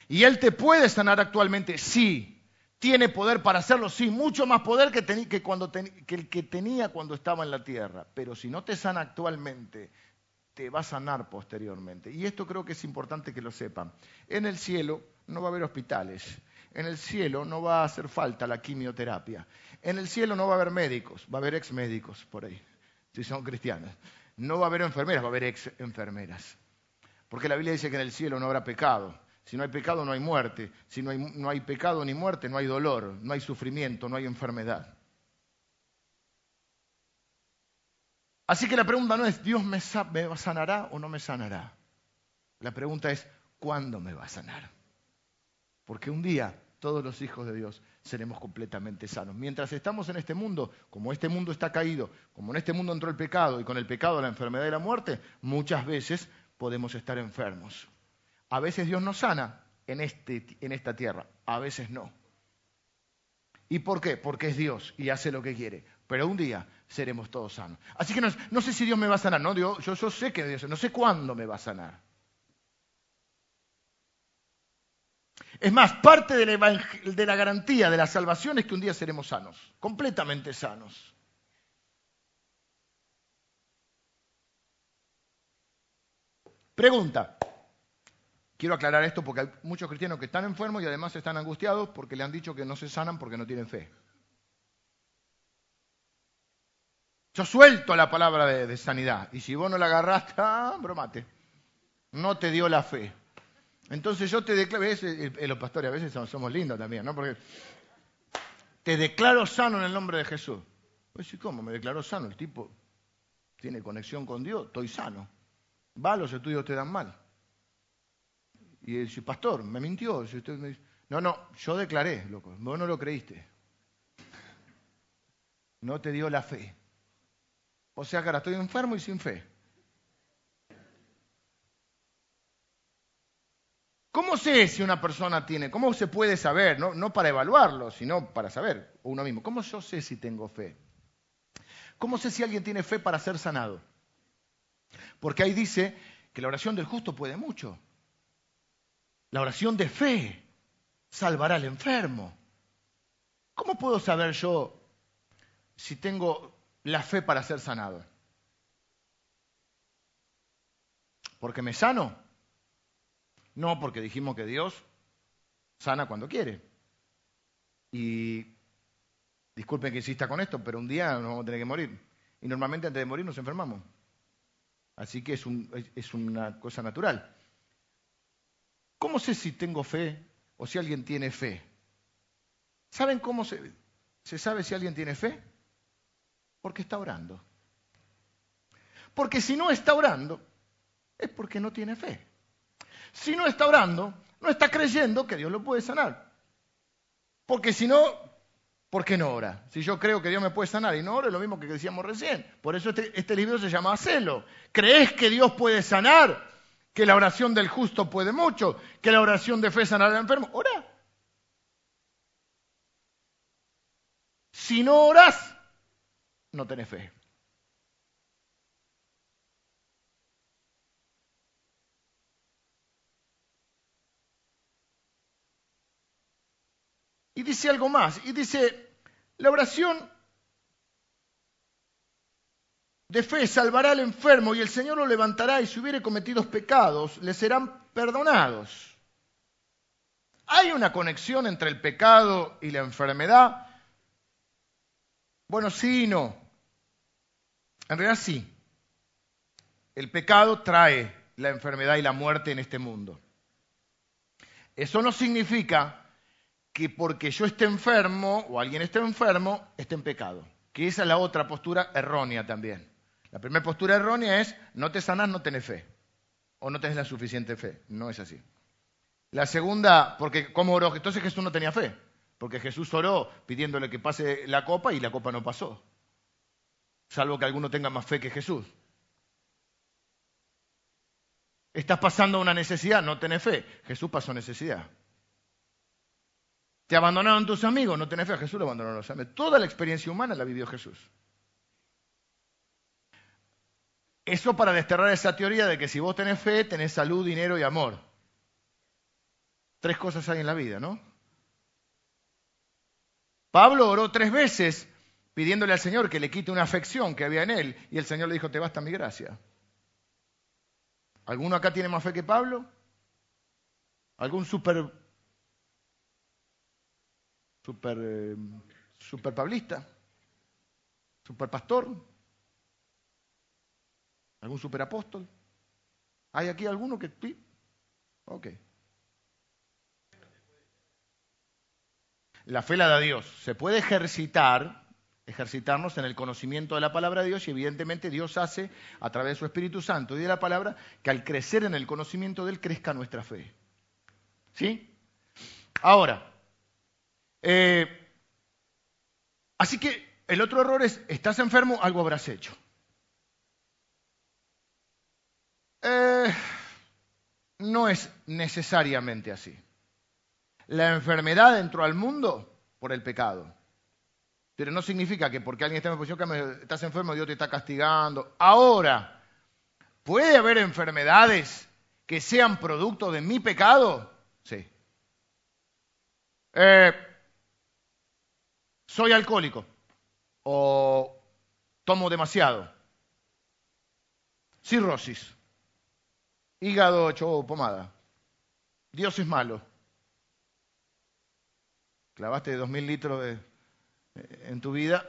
¿Y Él te puede sanar actualmente? Sí tiene poder para hacerlo, sí, mucho más poder que, el que tenía cuando estaba en la tierra. Pero si no te sana actualmente, te va a sanar posteriormente. Y esto creo que es importante que lo sepan. En el cielo no va a haber hospitales. En el cielo no va a hacer falta la quimioterapia. En el cielo no va a haber médicos, va a haber ex médicos por ahí, si son cristianos. No va a haber enfermeras, va a haber ex enfermeras. Porque la Biblia dice que en el cielo no habrá pecado. Si no hay pecado, no hay muerte. Si no hay, no hay pecado ni muerte, no hay dolor, no hay sufrimiento, no hay enfermedad. Así que la pregunta no es, ¿Dios me, me sanará o no me sanará? La pregunta es, ¿cuándo me va a sanar? Porque un día todos los hijos de Dios seremos completamente sanos. Mientras estamos en este mundo, como este mundo está caído, como en este mundo entró el pecado y con el pecado la enfermedad y la muerte, muchas veces podemos estar enfermos. A veces Dios nos sana en, este, en esta tierra, a veces no. ¿Y por qué? Porque es Dios y hace lo que quiere. Pero un día seremos todos sanos. Así que no, sé si Dios me va a sanar, no, Dios, yo, sé que Dios, no sé cuándo me va a sanar. Es más, parte de la, garantía de la salvación es que un día seremos sanos, completamente sanos. Pregunta, Quiero aclarar esto porque hay muchos cristianos que están enfermos y además están angustiados porque le han dicho que no se sanan porque no tienen fe. Yo suelto la palabra de, sanidad y si vos no la agarraste, [laughs] ah, bromate. No te dio la fe. Entonces yo te declaro, los pastores a veces somos, lindos también, ¿no? Porque te declaro sano en el nombre de Jesús. Pues ¿cómo? Me declaró sano. El tipo tiene conexión con Dios, estoy sano. Va, los estudios te dan mal. Y dice, pastor, me mintió. no, no, yo declaré, loco, vos no lo creíste. no te dio la fe. O sea que ahora estoy enfermo y sin fe. ¿Cómo sé si una persona tiene? ¿Cómo se puede saber? No, no para evaluarlo, sino para saber uno mismo. ¿Cómo yo sé si tengo fe? ¿Cómo sé si alguien tiene fe para ser sanado? Porque ahí dice que la oración del justo puede mucho. La oración de fe salvará al enfermo. ¿Cómo puedo saber yo si tengo la fe para ser sanado? ¿Porque me sano? No, porque dijimos que Dios sana cuando quiere. Y disculpen que insista con esto, pero un día nos vamos a tener que morir. Y normalmente antes de morir nos enfermamos. Así que es, es una cosa natural. ¿Cómo sé si tengo fe o si alguien tiene fe? ¿Saben cómo se, sabe si alguien tiene fe? Porque está orando. Porque si no está orando, es porque no tiene fe. Si no está orando, no está creyendo que Dios lo puede sanar. Porque si no, ¿por qué no ora? Si yo creo que Dios me puede sanar y no oro, es lo mismo que decíamos recién. Por eso este, este libro se llama Hacelo. ¿Crees que Dios puede sanar? ¿Que la oración del justo puede mucho? ¿Que la oración de fe sanar al enfermo? Ora. Si no oras, no tenés fe. Y dice algo más, y dice, la oración de fe salvará al enfermo y el Señor lo levantará y si hubiere cometido pecados, le serán perdonados. ¿Hay una conexión entre el pecado y la enfermedad? Bueno, sí y no. En realidad sí. El pecado trae la enfermedad y la muerte en este mundo. Eso no significa que porque yo esté enfermo o alguien esté enfermo, esté en pecado. Que esa es la otra postura errónea también. La primera postura errónea es no te sanas, no tenés fe. O no tenés la suficiente fe. No es así. La segunda, porque ¿cómo oró? Entonces Jesús no tenía fe. Porque Jesús oró pidiéndole que pase la copa y la copa no pasó. Salvo que alguno tenga más fe que Jesús. Estás pasando una necesidad, no tenés fe. Jesús pasó necesidad. Te abandonaron tus amigos, no tenés fe, a Jesús lo abandonaron los amigos. Toda la experiencia humana la vivió Jesús. Eso para desterrar esa teoría de que si vos tenés fe, tenés salud, dinero y amor. Tres cosas hay en la vida, ¿no? Pablo oró tres veces pidiéndole al Señor que le quite una afección que había en él y el Señor le dijo, te basta mi gracia. ¿Alguno acá tiene más fe que Pablo? ¿Algún super super, eh, super pablista, super pastor, algún super apóstol. ¿Hay aquí alguno que? Ok. La fe la da Dios. Se puede ejercitar, ejercitarnos en el conocimiento de la palabra de Dios y evidentemente Dios hace a través de su Espíritu Santo y de la palabra que al crecer en el conocimiento de Él crezca nuestra fe. ¿Sí? Ahora, eh, así que el otro error es, estás enfermo, algo habrás hecho. Eh, no es necesariamente así. La enfermedad entró al mundo por el pecado. Pero no significa que porque alguien está en posición que estás enfermo, Dios te está castigando. Ahora, ¿puede haber enfermedades que sean producto de mi pecado? Sí. Eh, soy alcohólico o tomo demasiado. Cirrosis, hígado hecho pomada. Dios es malo. Clavaste dos mil litros de, eh, en tu vida.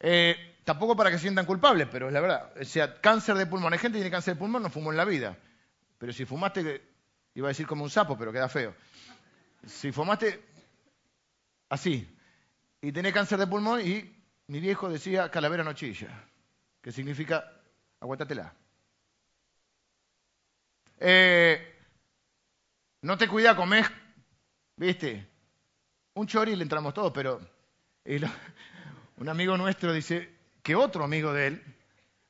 Eh, tampoco para que se sientan culpables, pero es la verdad. O sea, cáncer de pulmón. Hay gente que tiene cáncer de pulmón, no fumó en la vida. Pero si fumaste, iba a decir como un sapo, pero queda feo. Si fumaste así, y tenía cáncer de pulmón y mi viejo decía calavera nochilla, que significa aguantatela. Eh, no te cuida, comés, viste, un chori le entramos todos, pero Un amigo nuestro dice que otro amigo de él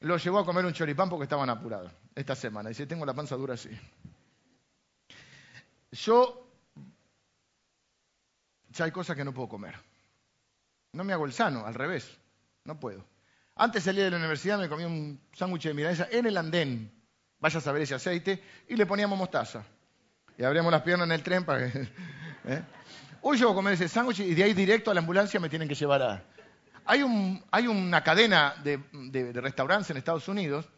lo llevó a comer un choripán porque estaban apurados esta semana. Dice, tengo la panza dura así. Yo, ya hay cosas que no puedo comer. No me hago el sano, al revés, no puedo. Antes salía de la universidad, me comía un sándwich de milanesa en el andén, vaya a saber ese aceite, y le poníamos mostaza. Y abríamos las piernas en el tren para que... [laughs] ¿eh? Hoy llevo a comer ese sándwich y de ahí directo a la ambulancia me tienen que llevar a... Hay, un, hay una cadena de, de, de restaurantes en Estados Unidos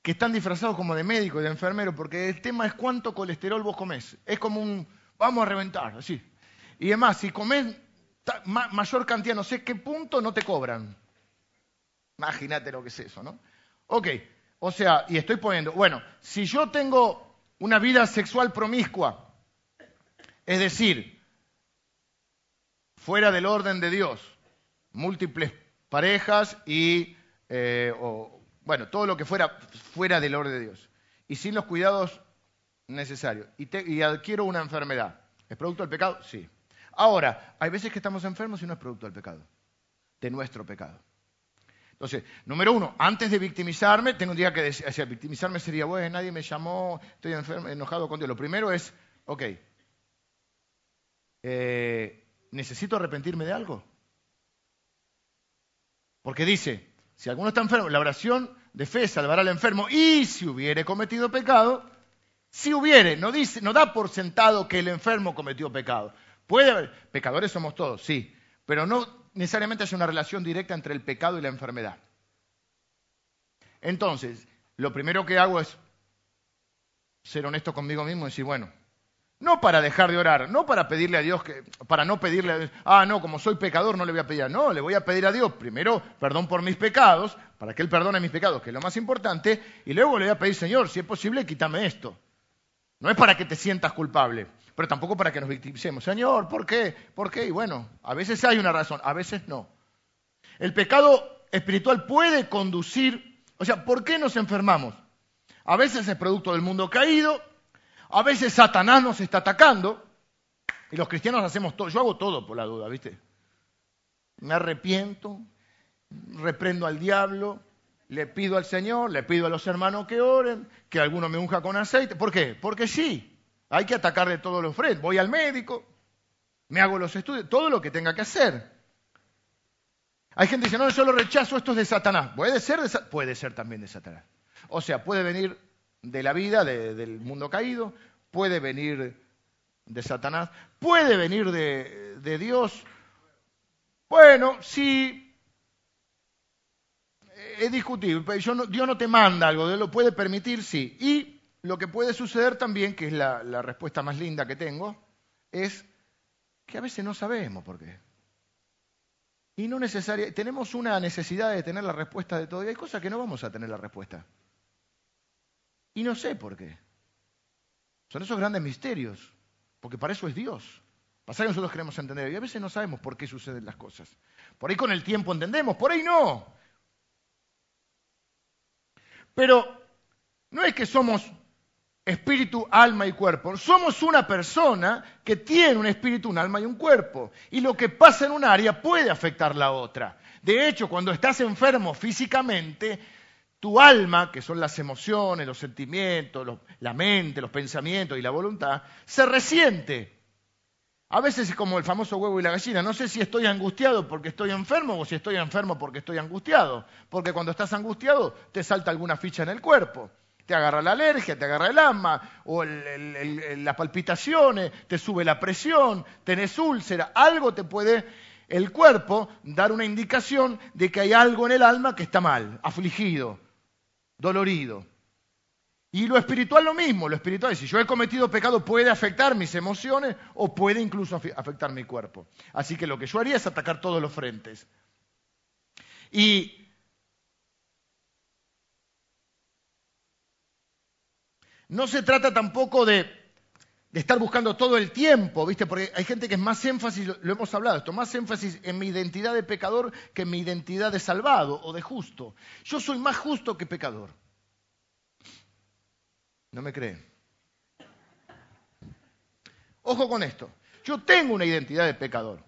que están disfrazados como de médico y de enfermero, porque el tema es cuánto colesterol vos comés. Es como un, vamos a reventar, así. Y además, si comés mayor cantidad, no sé qué punto, no te cobran. Imagínate lo que es eso, ¿no? Ok, o sea, y estoy poniendo, bueno, si yo tengo una vida sexual promiscua, es decir, fuera del orden de Dios, múltiples parejas y, eh, bueno, todo lo que fuera fuera del orden de Dios, y sin los cuidados necesarios, y, adquiero una enfermedad, ¿es producto del pecado? Sí. Ahora, hay veces que estamos enfermos y no es producto del pecado, de nuestro pecado. Entonces, número uno, antes de victimizarme, tengo un día que decir, victimizarme sería, bueno, nadie me llamó, estoy enfermo, enojado con Dios. Lo primero es, ok, eh, ¿necesito arrepentirme de algo? Porque dice, si alguno está enfermo, la oración de fe salvará al enfermo. Y si hubiere cometido pecado, si hubiere, no, dice, no da por sentado que el enfermo cometió pecado. Puede haber, pecadores somos todos, sí, pero no necesariamente hay una relación directa entre el pecado y la enfermedad. Entonces, lo primero que hago es ser honesto conmigo mismo y decir, bueno, no para dejar de orar, no para pedirle a Dios que, para no pedirle a Dios, ah, no, como soy pecador no le voy a pedir, no, le voy a pedir a Dios primero perdón por mis pecados, para que Él perdone mis pecados, que es lo más importante, y luego le voy a pedir, Señor, si es posible, quítame esto. No es para que te sientas culpable, pero tampoco para que nos victimicemos. Señor, ¿por qué? ¿Por qué? Y bueno, a veces hay una razón, a veces no. El pecado espiritual puede conducir, o sea, ¿por qué nos enfermamos? A veces es producto del mundo caído, a veces Satanás nos está atacando y los cristianos hacemos todo. Yo hago todo por la duda, ¿viste? Me arrepiento, reprendo al diablo, le pido al Señor, le pido a los hermanos que oren, que alguno me unja con aceite. ¿Por qué? Porque sí, hay que atacar de todos los frentes. Voy al médico, me hago los estudios, todo lo que tenga que hacer. Hay gente que dice, no, yo lo rechazo, esto es de Satanás. ¿Puede ser? De, puede ser también de Satanás. O sea, puede venir de la vida, del mundo caído, puede venir de Satanás, puede venir de, de Dios. Bueno, sí, es discutible. Dios no te manda algo, Dios lo puede permitir, sí. Y lo que puede suceder también, que es la, respuesta más linda que tengo, es que a veces no sabemos por qué. Y no necesaria, tenemos una necesidad de tener la respuesta de todo y hay cosas que no vamos a tener la respuesta. Y no sé por qué. Son esos grandes misterios, porque para eso es Dios. Pasa que nosotros queremos entender y a veces no sabemos por qué suceden las cosas. Por ahí con el tiempo entendemos, por ahí no. Pero no es que somos espíritu, alma y cuerpo. Somos una persona que tiene un espíritu, un alma y un cuerpo. Y lo que pasa en un área puede afectar la otra. De hecho, cuando estás enfermo físicamente, tu alma, que son las emociones, los sentimientos, la mente, los pensamientos y la voluntad, se resiente. A veces es como el famoso huevo y la gallina. No sé si estoy angustiado porque estoy enfermo o si estoy enfermo porque estoy angustiado. Porque cuando estás angustiado te salta alguna ficha en el cuerpo. Te agarra la alergia, te agarra el asma, o las palpitaciones, te sube la presión, tenés úlcera. Algo te puede el cuerpo dar una indicación de que hay algo en el alma que está mal, afligido dolorido. Y lo espiritual lo mismo, lo espiritual es si yo he cometido pecado puede afectar mis emociones o puede incluso afectar mi cuerpo. Así que lo que yo haría es atacar todos los frentes. Y no se trata tampoco de, de, estar buscando todo el tiempo, ¿viste? Porque hay gente que es más énfasis, lo hemos hablado esto, más énfasis en mi identidad de pecador que en mi identidad de salvado o de justo. Yo soy más justo que pecador. ¿No me creen? Ojo con esto. Yo tengo una identidad de pecador.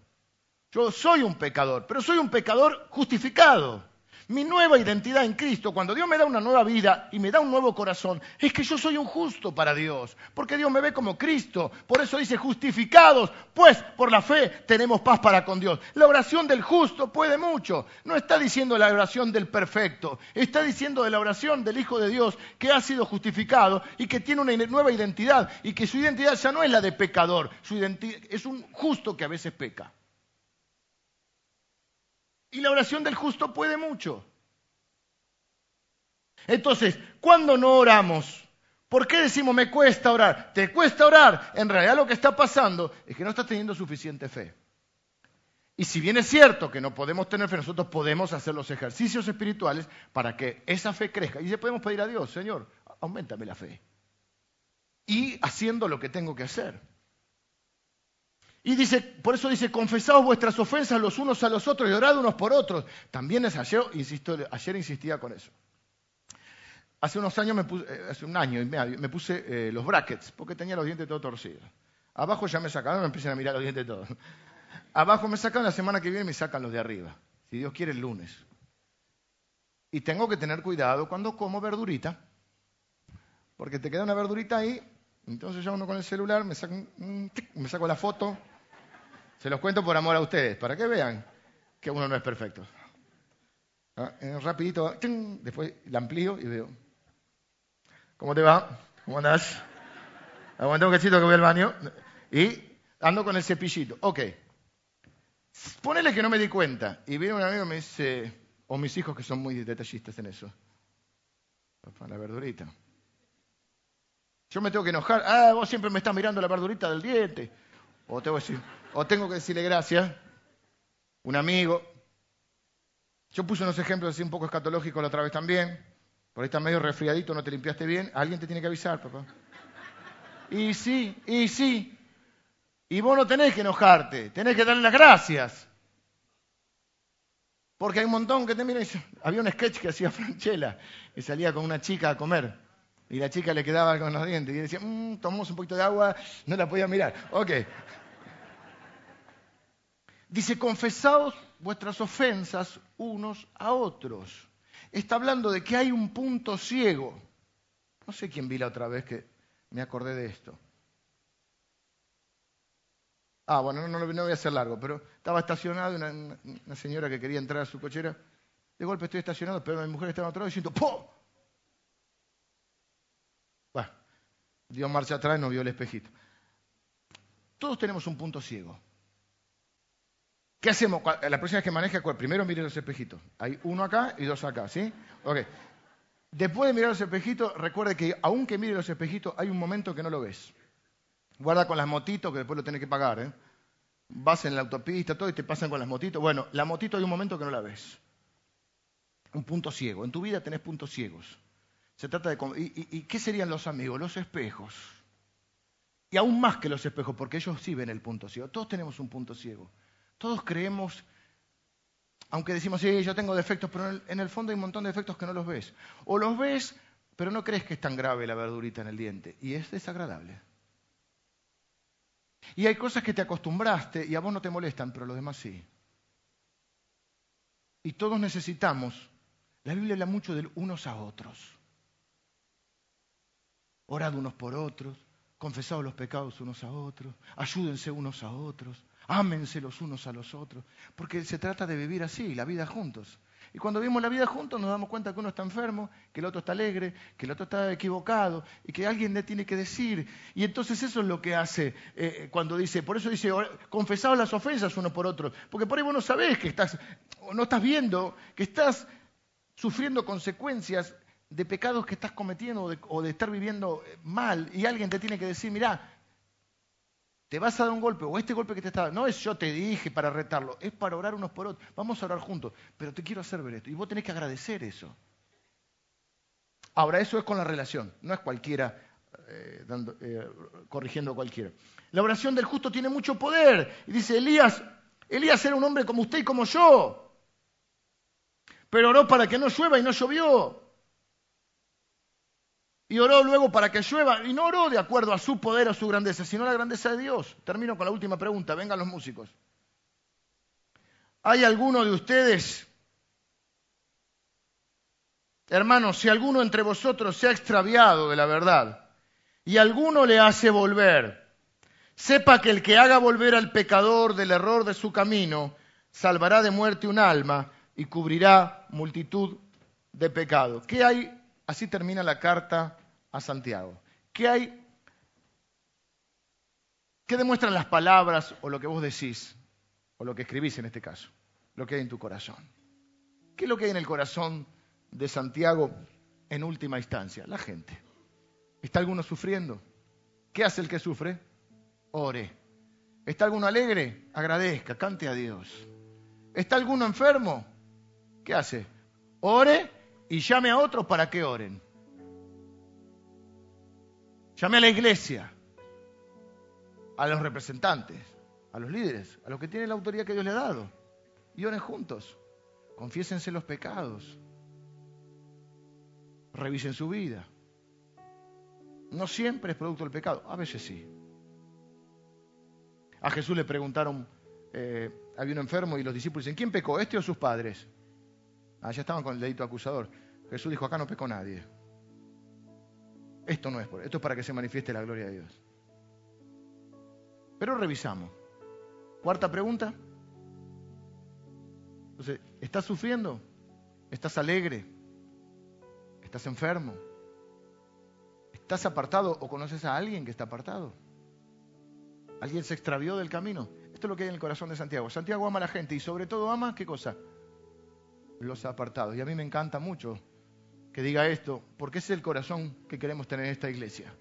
Yo soy un pecador, pero soy un pecador justificado. Mi nueva identidad en Cristo, cuando Dios me da una nueva vida y me da un nuevo corazón, es que yo soy un justo para Dios, porque Dios me ve como Cristo. Por eso dice justificados, pues por la fe tenemos paz para con Dios. La oración del justo puede mucho. No está diciendo la oración del perfecto, está diciendo de la oración del Hijo de Dios que ha sido justificado y que tiene una nueva identidad y que su identidad ya no es la de pecador, su identidad es un justo que a veces peca. Y la oración del justo puede mucho. Entonces, cuando no oramos, ¿por qué decimos me cuesta orar? ¿Te cuesta orar? En realidad lo que está pasando es que no estás teniendo suficiente fe. Y si bien es cierto que no podemos tener fe, nosotros podemos hacer los ejercicios espirituales para que esa fe crezca. Y le podemos pedir a Dios, Señor, aumentame la fe. Y haciendo lo que tengo que hacer. Y dice, por eso dice, confesaos vuestras ofensas los unos a los otros y orad unos por otros. También es ayer, insisto, ayer insistía con eso. Hace unos años, me puse, eh, hace un año y medio, me puse eh, los brackets, porque tenía los dientes todos torcidos. Abajo ya me sacaron, me empiezan a mirar los dientes todos. Abajo me sacan, la semana que viene me sacan los de arriba. Si Dios quiere, el lunes. Y tengo que tener cuidado cuando como verdurita, porque te queda una verdurita ahí, entonces yo uno con el celular me saco, me saco la foto, se los cuento por amor a ustedes, para que vean que uno no es perfecto. ¿Ah? Eh, rapidito, después la amplío y veo. ¿Cómo te va? ¿Cómo andás? Aguanta un cachito que voy al baño. Y ando con el cepillito. Ok. Ponele que no me di cuenta. Y viene un amigo y me dice, o mis hijos que son muy detallistas en eso. Papá, la verdurita. Yo me tengo que enojar. Ah, vos siempre me estás mirando la verdurita del diente. O tengo que, decir, o tengo que decirle gracias. Un amigo. Yo puse unos ejemplos así un poco escatológicos la otra vez también. Por ahí está medio resfriadito, no te limpiaste bien. Alguien te tiene que avisar, papá. Y sí, y sí. Y vos no tenés que enojarte, tenés que darle las gracias. Porque hay un montón que te miran. Había un sketch que hacía Franchella y salía con una chica a comer. Y la chica le quedaba con los dientes y decía, mmm, tomamos un poquito de agua, no la podía mirar. Ok. Dice, confesaos vuestras ofensas unos a otros. Está hablando de que hay un punto ciego. No sé quién vi la otra vez que me acordé de esto. Ah, bueno, no, voy a hacer largo, pero estaba estacionado una, señora que quería entrar a su cochera. De golpe estoy estacionado, pero mi mujer estaba en otro lado diciendo, ¡po! Bueno, dio marcha atrás y no vio el espejito. Todos tenemos un punto ciego. ¿Qué hacemos? La próxima que maneje, primero mire los espejitos. Hay uno acá y dos acá, ¿sí? Ok. Después de mirar los espejitos, recuerde que aunque mire los espejitos, hay un momento que no lo ves. Guarda con las motitos que después lo tenés que pagar, ¿eh? Vas en la autopista, todo y te pasan con las motitos. Bueno, la motito hay un momento que no la ves. Un punto ciego. En tu vida tenés puntos ciegos. Se trata de... ¿Y, qué serían los amigos? Los espejos. Y aún más que los espejos, porque ellos sí ven el punto ciego. Todos tenemos un punto ciego. Todos creemos, aunque decimos, sí, yo tengo defectos, pero en el, fondo hay un montón de defectos que no los ves. O los ves, pero no crees que es tan grave la verdurita en el diente. Y es desagradable. Y hay cosas que te acostumbraste y a vos no te molestan, pero a los demás sí. Y todos necesitamos, la Biblia habla mucho de unos a otros. Orad unos por otros, confesados los pecados unos a otros, ayúdense unos a otros, ámense los unos a los otros, porque se trata de vivir así, la vida juntos. Y cuando vivimos la vida juntos nos damos cuenta que uno está enfermo, que el otro está alegre, que el otro está equivocado y que alguien le tiene que decir. Y entonces eso es lo que hace eh, cuando dice, por eso dice, confesados las ofensas uno por otro, porque por ahí vos no sabés que estás, no estás viendo, que estás sufriendo consecuencias de pecados que estás cometiendo o de, estar viviendo eh, mal y alguien te tiene que decir, mira, te vas a dar un golpe o este golpe que te dando, no es yo te dije para retarlo, es para orar unos por otros, vamos a orar juntos, pero te quiero hacer ver esto y vos tenés que agradecer eso. Ahora, eso es con la relación, no es cualquiera eh, eh, corrigiendo a cualquiera. La oración del justo tiene mucho poder. Y dice Elías, Elías era un hombre como usted y como yo, pero oró para que no llueva y no llovió. Y oró luego para que llueva. Y no oró de acuerdo a su poder o su grandeza, sino a la grandeza de Dios. Termino con la última pregunta. Vengan los músicos. ¿Hay alguno de ustedes? Hermanos, si alguno entre vosotros se ha extraviado de la verdad y alguno le hace volver, sepa que el que haga volver al pecador del error de su camino, salvará de muerte un alma y cubrirá multitud de pecados. ¿Qué hay? Así termina la carta a Santiago. ¿Qué hay? ¿Qué demuestran las palabras o lo que vos decís, o lo que escribís en este caso? Lo que hay en tu corazón. ¿Qué es lo que hay en el corazón de Santiago en última instancia? La gente. ¿Está alguno sufriendo? ¿Qué hace el que sufre? Ore. ¿Está alguno alegre? Agradezca, cante a Dios. ¿Está alguno enfermo? ¿Qué hace? Ore y llame a otros para que oren. Llame a la iglesia, a los representantes, a los líderes, a los que tienen la autoridad que Dios le ha dado. Y oren juntos. Confiésense los pecados. Revisen su vida. No siempre es producto del pecado, a veces sí. A Jesús le preguntaron, eh, había un enfermo y los discípulos dicen, ¿quién pecó, este o sus padres? Allá ah, estaban con el dedito acusador. Jesús dijo, acá no pecó nadie. Esto no es por, esto es para que se manifieste la gloria de Dios. Pero revisamos. Cuarta pregunta. Entonces, ¿estás sufriendo? ¿Estás alegre? ¿Estás enfermo? ¿Estás apartado o conoces a alguien que está apartado? ¿Alguien se extravió del camino? Esto es lo que hay en el corazón de Santiago. Santiago ama a la gente y sobre todo ama, ¿qué cosa? Los apartados. Y a mí me encanta mucho que diga esto, porque es el corazón que queremos tener en esta iglesia.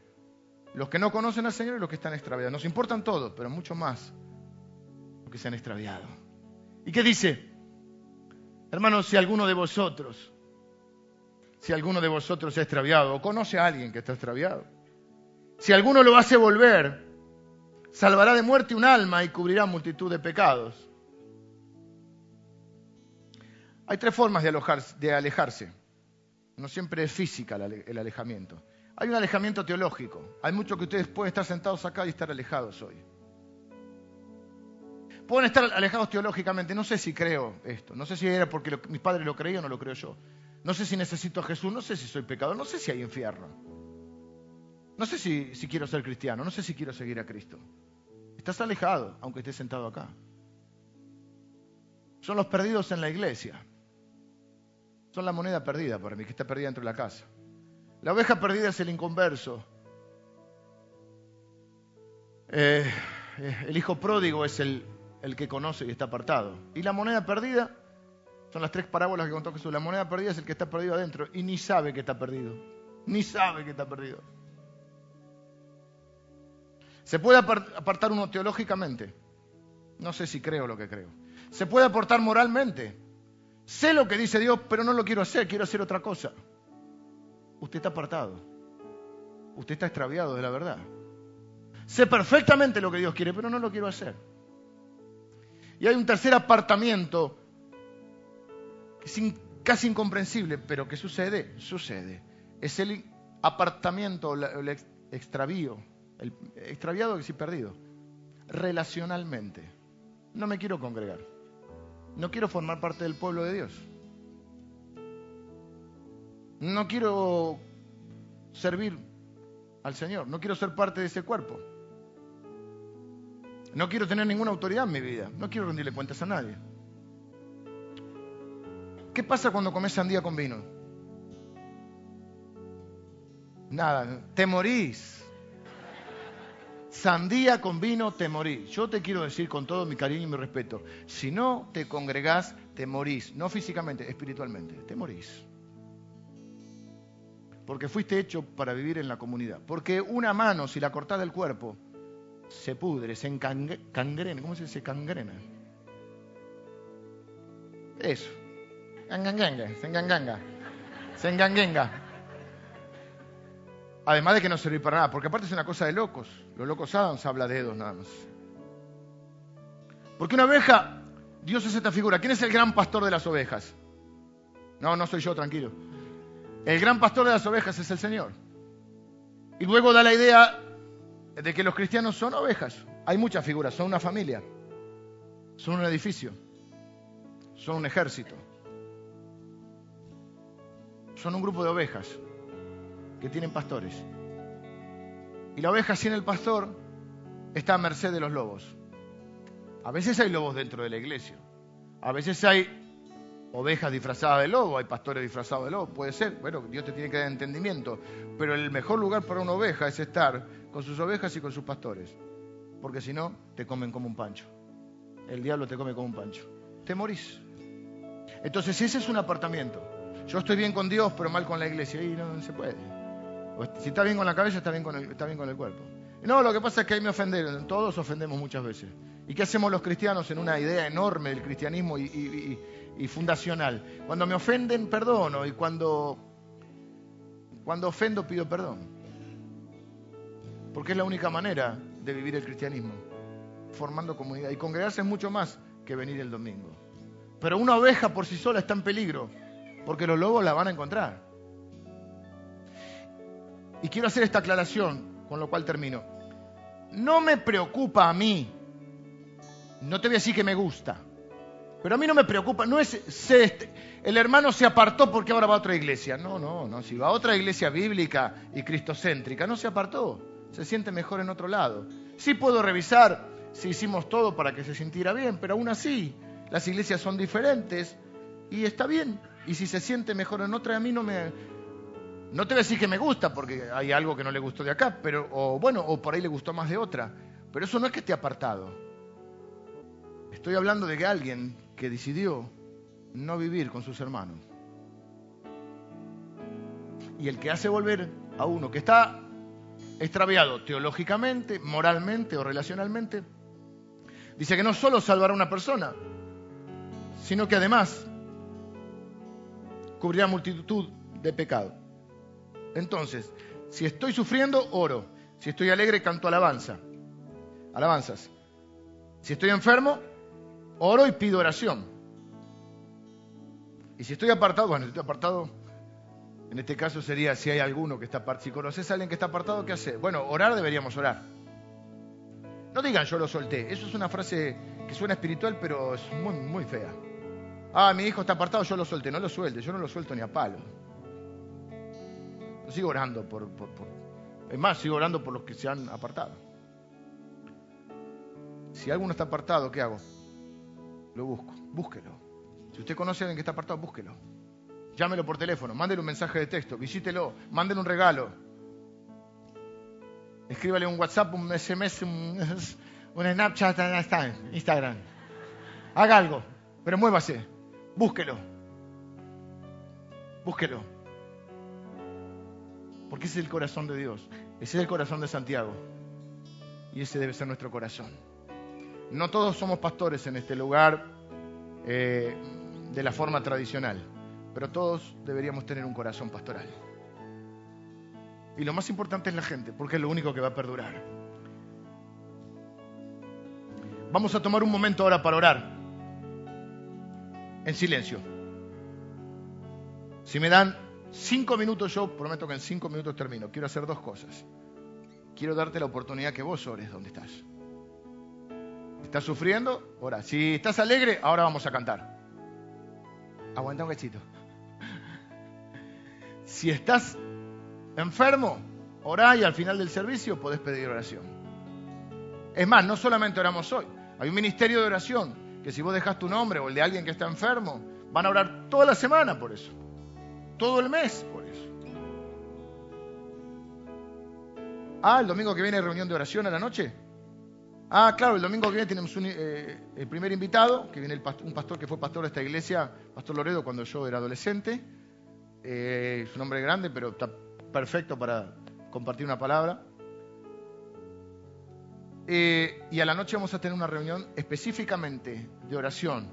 Los que no conocen al Señor y los que están extraviados. Nos importan todos, pero mucho más los que se han extraviado. ¿Y qué dice? Hermanos, si alguno de vosotros, si alguno de vosotros se ha extraviado o conoce a alguien que está extraviado, si alguno lo hace volver, salvará de muerte un alma y cubrirá multitud de pecados. Hay tres formas de, alejarse. No siempre es física el alejamiento. Hay un alejamiento teológico. Hay muchos que ustedes pueden estar sentados acá y estar alejados hoy. Pueden estar alejados teológicamente. No sé si creo esto. No sé si era porque mis padres lo creían o no lo creo yo. No sé si necesito a Jesús. No sé si soy pecador. No sé si hay infierno. No sé si, si quiero ser cristiano. No sé si quiero seguir a Cristo. Estás alejado, aunque estés sentado acá. Son los perdidos en la iglesia. Son la moneda perdida para mí, que está perdida dentro de la casa. La oveja perdida es el inconverso. Eh, eh, el hijo pródigo es el, el que conoce y está apartado. Y la moneda perdida son las tres parábolas que contó Jesús. La moneda perdida es el que está perdido adentro y ni sabe que está perdido. Ni sabe que está perdido. ¿Se puede apartar uno teológicamente? No sé si creo lo que creo. ¿Se puede aportar moralmente? Sé lo que dice Dios, pero no lo quiero hacer, quiero hacer otra cosa. Usted está apartado. Usted está extraviado de la verdad. Sé perfectamente lo que Dios quiere, pero no lo quiero hacer. Y hay un tercer apartamiento que es casi incomprensible, pero que sucede, sucede. Es el apartamiento, el extravío el extraviado que sí perdido. Relacionalmente. No me quiero congregar. No quiero formar parte del pueblo de Dios. No quiero servir al Señor. No quiero ser parte de ese cuerpo. No quiero tener ninguna autoridad en mi vida. No quiero rendirle cuentas a nadie. ¿Qué pasa cuando comes sandía con vino? Nada, te morís. Sandía con vino, te morís. Yo te quiero decir con todo mi cariño y mi respeto, si no te congregás, te morís. No físicamente, espiritualmente, te morís. Porque fuiste hecho para vivir en la comunidad. Porque una mano, si la cortás del cuerpo, se pudre, se encangrena. ¿Cómo se dice? Cangrena. Eso. Se enganganga. Se. Además de que no sirve para nada, porque aparte es una cosa de locos. Los locos Adams habla de dedos nada más. Porque una oveja, Dios es esta figura. ¿Quién es el gran pastor de las ovejas? No, no soy yo, tranquilo. El gran pastor de las ovejas es el Señor. Y luego da la idea de que los cristianos son ovejas. Hay muchas figuras, son una familia, son un edificio. son un ejército. Son un grupo de ovejas que tienen pastores. Y la oveja sin el pastor está a merced de los lobos. A veces hay lobos dentro de la iglesia. A veces hay ovejas disfrazadas de lobo, hay pastores disfrazados de lobo, puede ser. Bueno, Dios te tiene que dar entendimiento. Pero el mejor lugar para una oveja es estar con sus ovejas y con sus pastores. Porque si no, te comen como un pancho. El diablo te come como un pancho. Te morís. Entonces ese es un apartamiento. Yo estoy bien con Dios, pero mal con la iglesia. Y no, se puede. Si está bien con la cabeza, está bien con el, cuerpo. No, lo que pasa es que ahí me ofenden. Todos ofendemos muchas veces. ¿Y qué hacemos los cristianos en una idea enorme del cristianismo y, fundacional? Cuando me ofenden, perdono. Y cuando, cuando ofendo, pido perdón. Porque es la única manera de vivir el cristianismo. Formando comunidad. Y congregarse es mucho más que venir el domingo. Pero una oveja por sí sola está en peligro. Porque los lobos la van a encontrar. Y quiero hacer esta aclaración, con lo cual termino. No me preocupa a mí no te voy a decir que me gusta, pero a mí no me preocupa, no es este, el hermano se apartó porque ahora va a otra iglesia. No, no, no, si va a otra iglesia bíblica y cristocéntrica, no se apartó, se siente mejor en otro lado. Sí puedo revisar si hicimos todo para que se sintiera bien, pero aún así las iglesias son diferentes y está bien. Y si se siente mejor en otra, a mí no me... No te voy a decir que me gusta porque hay algo que no le gustó de acá, pero o bueno, o por ahí le gustó más de otra. Pero eso no es que esté apartado. Estoy hablando de que alguien que decidió no vivir con sus hermanos. Y el que hace volver a uno que está extraviado teológicamente, moralmente o relacionalmente, dice que no solo salvará a una persona, sino que además cubrirá multitud de pecados. Entonces, si estoy sufriendo, oro. Si estoy alegre, canto alabanza. Alabanzas. Si estoy enfermo, oro y pido oración. Y si estoy apartado, bueno, si estoy apartado, en este caso sería si hay alguno que está apartado. Si conoces a alguien que está apartado, ¿qué hace? Bueno, orar deberíamos orar. No digan yo lo solté. Eso es una frase que suena espiritual, pero es muy, muy fea. Ah, mi hijo está apartado, yo lo solté. No lo suelte, yo no lo suelto ni a palo. Sigo orando por... Es más, sigo orando por los que se han apartado. Si alguno está apartado, ¿qué hago? lo busco. Búsquelo. Si usted conoce a alguien que está apartado, búsquelo. Llámelo por teléfono, mándele un mensaje de texto, visítelo, mándele un regalo. Escríbale un WhatsApp, un SMS, un, [laughs] un Snapchat, Instagram. Haga algo, pero muévase. Búsquelo. Búsquelo. Porque ese es el corazón de Dios. Ese es el corazón de Santiago. Y ese debe ser nuestro corazón. No todos somos pastores en este lugar eh, de la forma tradicional, pero todos deberíamos tener un corazón pastoral. Y lo más importante es la gente, porque es lo único que va a perdurar. Vamos a tomar un momento ahora para orar. En silencio. Si me dan cinco minutos, yo prometo que en cinco minutos termino. Quiero hacer dos cosas. Quiero darte la oportunidad que vos ores donde estás. ¿Estás sufriendo? Ora. Si estás alegre, ahora vamos a cantar. Aguanta un cachito. Si estás enfermo, orá y al final del servicio podés pedir oración. Es más, no solamente oramos hoy. Hay un ministerio de oración que si vos dejas tu nombre o el de alguien que está enfermo, van a orar toda la semana por eso. Todo el mes por eso. Ah, el domingo que viene reunión de oración a la noche. Ah, claro, el domingo que viene tenemos un, eh, el primer invitado, que viene un pastor que fue pastor de esta iglesia, Pastor Loredo, cuando yo era adolescente. Eh, es un hombre grande, pero está perfecto para compartir una palabra. Eh, y a la noche vamos a tener una reunión específicamente de oración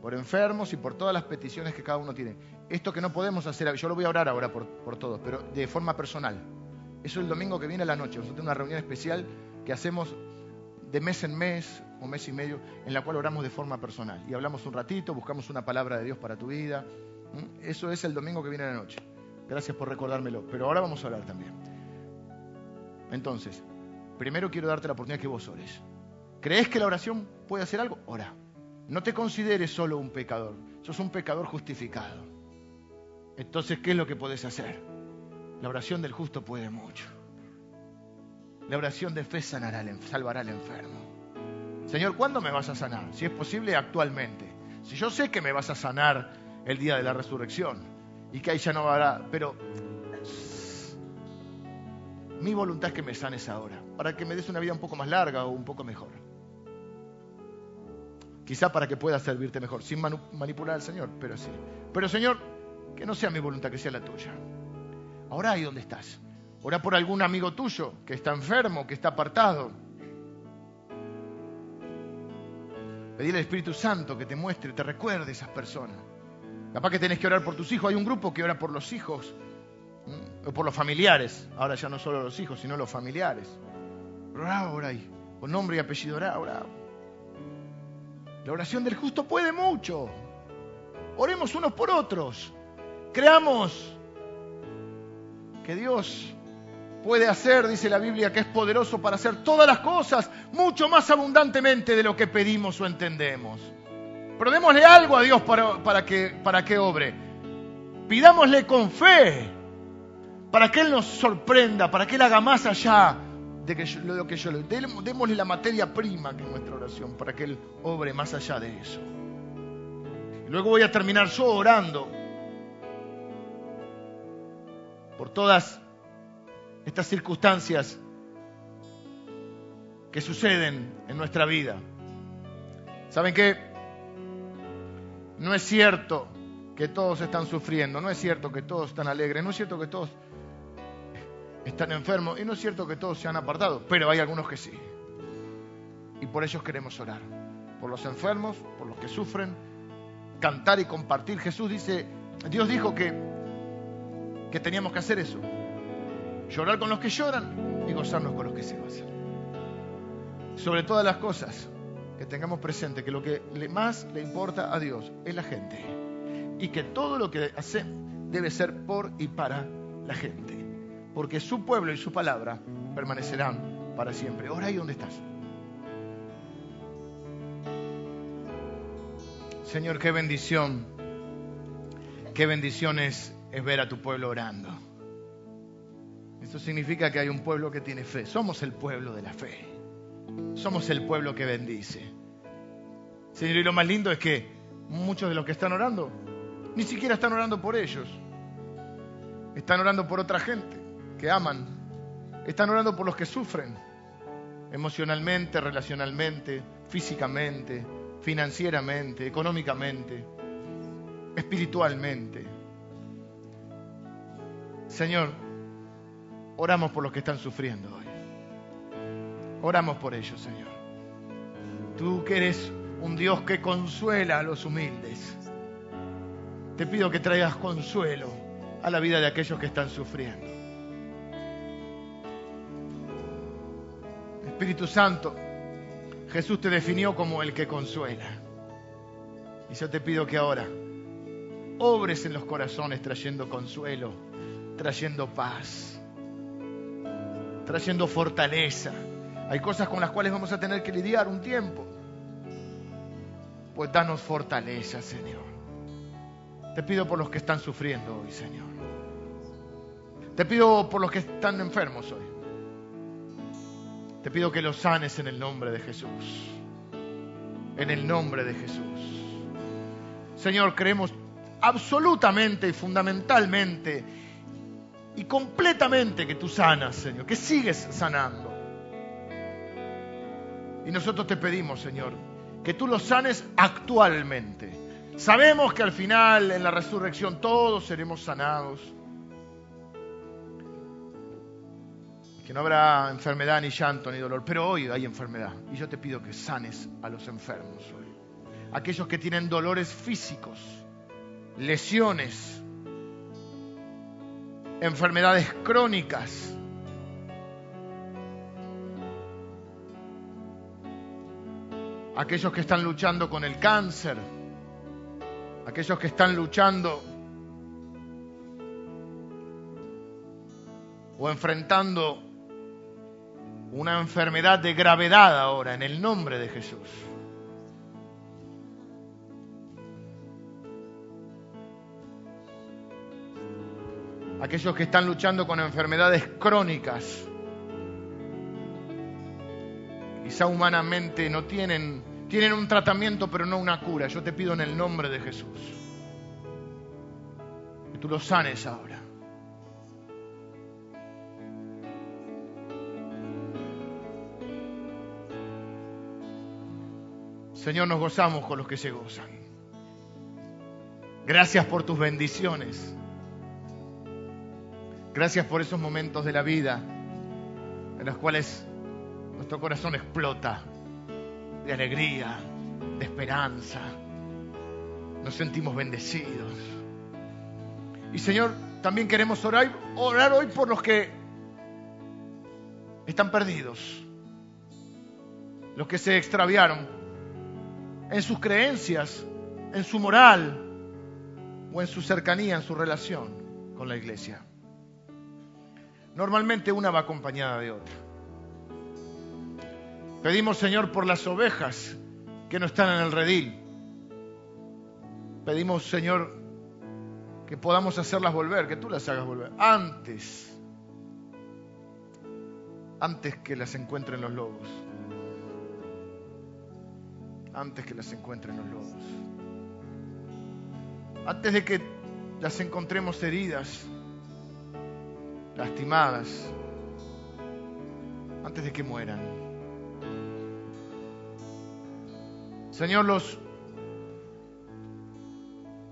por enfermos y por todas las peticiones que cada uno tiene. Esto que no podemos hacer, yo lo voy a orar ahora por, todos, pero de forma personal. Eso el domingo que viene a la noche. A tener una reunión especial que hacemos de mes en mes o mes y medio, en la cual oramos de forma personal. Y hablamos un ratito, buscamos una palabra de Dios para tu vida. Eso es el domingo que viene a la noche. Gracias por recordármelo. Pero ahora vamos a hablar también. Entonces, primero quiero darte la oportunidad que vos ores. ¿Crees que la oración puede hacer algo? Ora. No te consideres solo un pecador, sos un pecador justificado. Entonces, ¿qué es lo que podés hacer? La oración del justo puede mucho. La oración de fe sanará, salvará al enfermo. Señor, ¿cuándo me vas a sanar? Si es posible, actualmente. Si yo sé que me vas a sanar el día de la resurrección y que ahí ya no habrá, pero mi voluntad es que me sanes ahora, para que me des una vida un poco más larga o un poco mejor. Quizá para que pueda servirte mejor, sin manipular al Señor, pero sí. Pero Señor, que no sea mi voluntad, que sea la tuya. Ahora ahí donde estás. Ora por algún amigo tuyo que está enfermo, que está apartado. Pedirle al Espíritu Santo que te muestre, te recuerde esas personas. Capaz que tenés que orar por tus hijos. Hay un grupo que ora por los hijos, o por los familiares. Ahora ya no solo los hijos, sino los familiares. Orá, ora ahí. Con nombre y apellido, orá, orá. La oración del justo puede mucho. Oremos unos por otros. Creamos que Dios puede hacer, dice la Biblia, que es poderoso para hacer todas las cosas mucho más abundantemente de lo que pedimos o entendemos. Pero démosle algo a Dios para, que, para que obre. Pidámosle con fe para que Él nos sorprenda, para que Él haga más allá de que lo que yo le démosle la materia prima que es nuestra oración para que Él obre más allá de eso. luego voy a terminar yo orando por todas estas circunstancias que suceden en nuestra vida. ¿Saben qué? No es cierto que todos están sufriendo, no es cierto que todos están alegres, no es cierto que todos están enfermos. Y no es cierto que todos se han apartado, pero hay algunos que sí. Y por ellos queremos orar. Por los enfermos, por los que sufren, cantar y compartir. Jesús dice, Dios dijo que, que teníamos que hacer eso. Llorar con los que lloran y gozarnos con los que se gozan. Sobre todas las cosas, que tengamos presente que lo que más le importa a Dios es la gente. Y que todo lo que hace debe ser por y para la gente porque su pueblo y su palabra permanecerán para siempre. Ahora ahí donde estás. Señor, qué bendición, qué bendición es, ver a tu pueblo orando. Esto significa que hay un pueblo que tiene fe. Somos el pueblo de la fe. Somos el pueblo que bendice. Señor, y lo más lindo es que muchos de los que están orando ni siquiera están orando por ellos. Están orando por otra gente que aman. Están orando por los que sufren, emocionalmente, relacionalmente, físicamente, financieramente, económicamente, espiritualmente. Señor, oramos por los que están sufriendo hoy. Oramos por ellos, Señor. Tú que eres un Dios que consuela a los humildes. Te pido que traigas consuelo a la vida de aquellos que están sufriendo. Espíritu Santo, Jesús te definió como el que consuela. Y yo te pido que ahora obres en los corazones trayendo consuelo, trayendo paz, trayendo fortaleza. Hay cosas con las cuales vamos a tener que lidiar un tiempo. Pues danos fortaleza, Señor. Te pido por los que están sufriendo hoy, Señor. Te pido por los que están enfermos hoy. Te pido que los sanes en el nombre de Jesús. En el nombre de Jesús. Señor, creemos absolutamente y fundamentalmente y completamente que tú sanas, Señor, que sigues sanando. Y nosotros te pedimos, Señor, que tú los sanes actualmente. Sabemos que al final, en la resurrección, todos seremos sanados. que no habrá enfermedad, ni llanto, ni dolor, pero hoy hay enfermedad. Y yo te pido que sanes a los enfermos hoy. Aquellos que tienen dolores físicos, lesiones, enfermedades crónicas. Aquellos que están luchando con el cáncer, aquellos que están luchando o enfrentando una enfermedad de gravedad ahora, en el nombre de Jesús. Aquellos que están luchando con enfermedades crónicas, quizá humanamente no tienen, tienen un tratamiento pero no una cura. Yo te pido en el nombre de Jesús que tú los sanes ahora. Señor, nos gozamos con los que se gozan. Gracias por tus bendiciones. Gracias por esos momentos de la vida en los cuales nuestro corazón explota de alegría, de esperanza. Nos sentimos bendecidos. Y Señor, también queremos orar, orar hoy por los que están perdidos, los que se extraviaron en sus creencias, en su moral o en su cercanía, en su relación con la iglesia. Normalmente una va acompañada de otra. Pedimos, Señor, por las ovejas que no están en el redil. Pedimos, Señor, que podamos hacerlas volver, que tú las hagas volver. Antes, antes que las encuentren los lobos antes que las encuentren los lobos. Antes de que las encontremos heridas, lastimadas, antes de que mueran. Señor, los,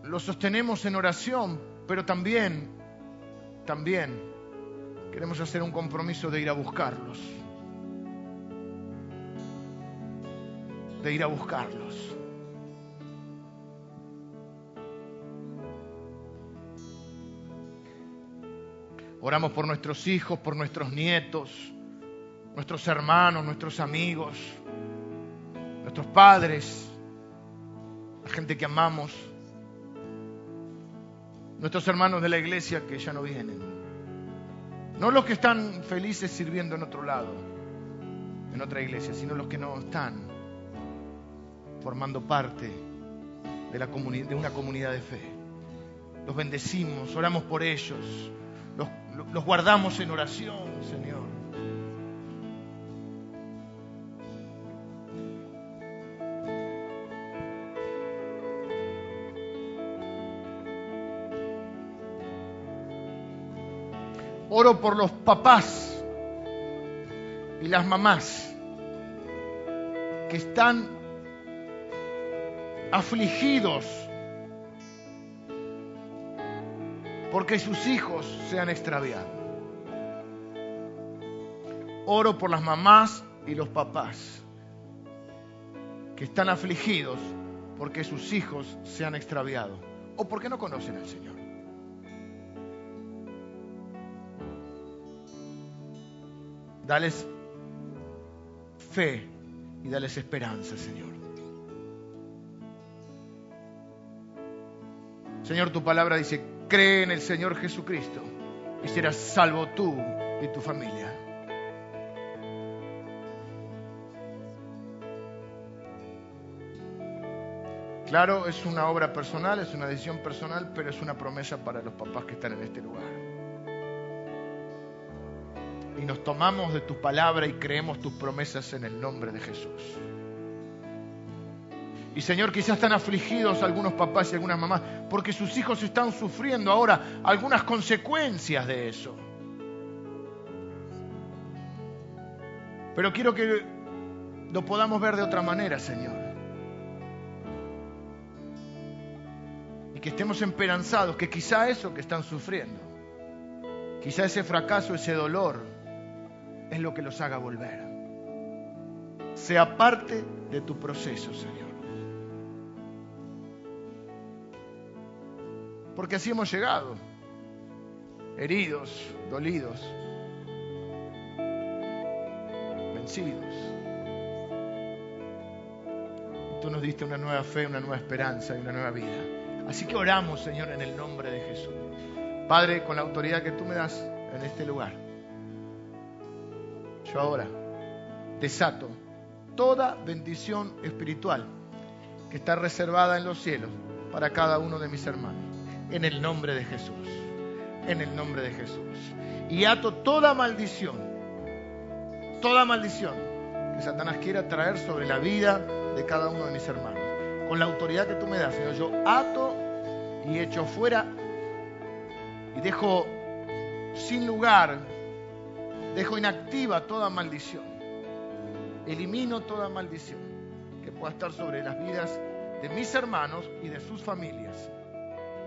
los sostenemos en oración, pero también, también queremos hacer un compromiso de ir a buscarlos. de ir a buscarlos. Oramos por nuestros hijos, por nuestros nietos, nuestros hermanos, nuestros amigos, nuestros padres, la gente que amamos, nuestros hermanos de la iglesia que ya no vienen. No los que están felices sirviendo en otro lado, en otra iglesia, sino los que no están formando parte de, la de una comunidad de fe. Los bendecimos, oramos por ellos, los, guardamos en oración, Señor. Oro por los papás y las mamás que están afligidos porque sus hijos se han extraviado. Oro por las mamás y los papás que están afligidos porque sus hijos se han extraviado o porque no conocen al Señor. Dales fe y dales esperanza, Señor. Señor, tu palabra dice, cree en el Señor Jesucristo y serás salvo tú y tu familia. Claro, es una obra personal, es una decisión personal, pero es una promesa para los papás que están en este lugar. Y nos tomamos de tu palabra y creemos tus promesas en el nombre de Jesús. Y Señor, quizás están afligidos algunos papás y algunas mamás porque sus hijos están sufriendo ahora algunas consecuencias de eso. Pero quiero que lo podamos ver de otra manera, Señor. Y que estemos esperanzados que quizá eso que están sufriendo, quizá ese fracaso, ese dolor, es lo que los haga volver. Sea parte de tu proceso, Señor. Porque así hemos llegado, heridos, dolidos, vencidos. Tú nos diste una nueva fe, una nueva esperanza y una nueva vida. Así que oramos, Señor, en el nombre de Jesús. Padre, con la autoridad que tú me das en este lugar, yo ahora desato toda bendición espiritual que está reservada en los cielos para cada uno de mis hermanos en el nombre de Jesús. en el nombre de Jesús. Y ato toda maldición, toda maldición que Satanás quiera traer sobre la vida de cada uno de mis hermanos. Con la autoridad que tú me das, Señor, yo ato y echo fuera y dejo sin lugar, dejo inactiva toda maldición. Elimino toda maldición que pueda estar sobre las vidas de mis hermanos y de sus familias.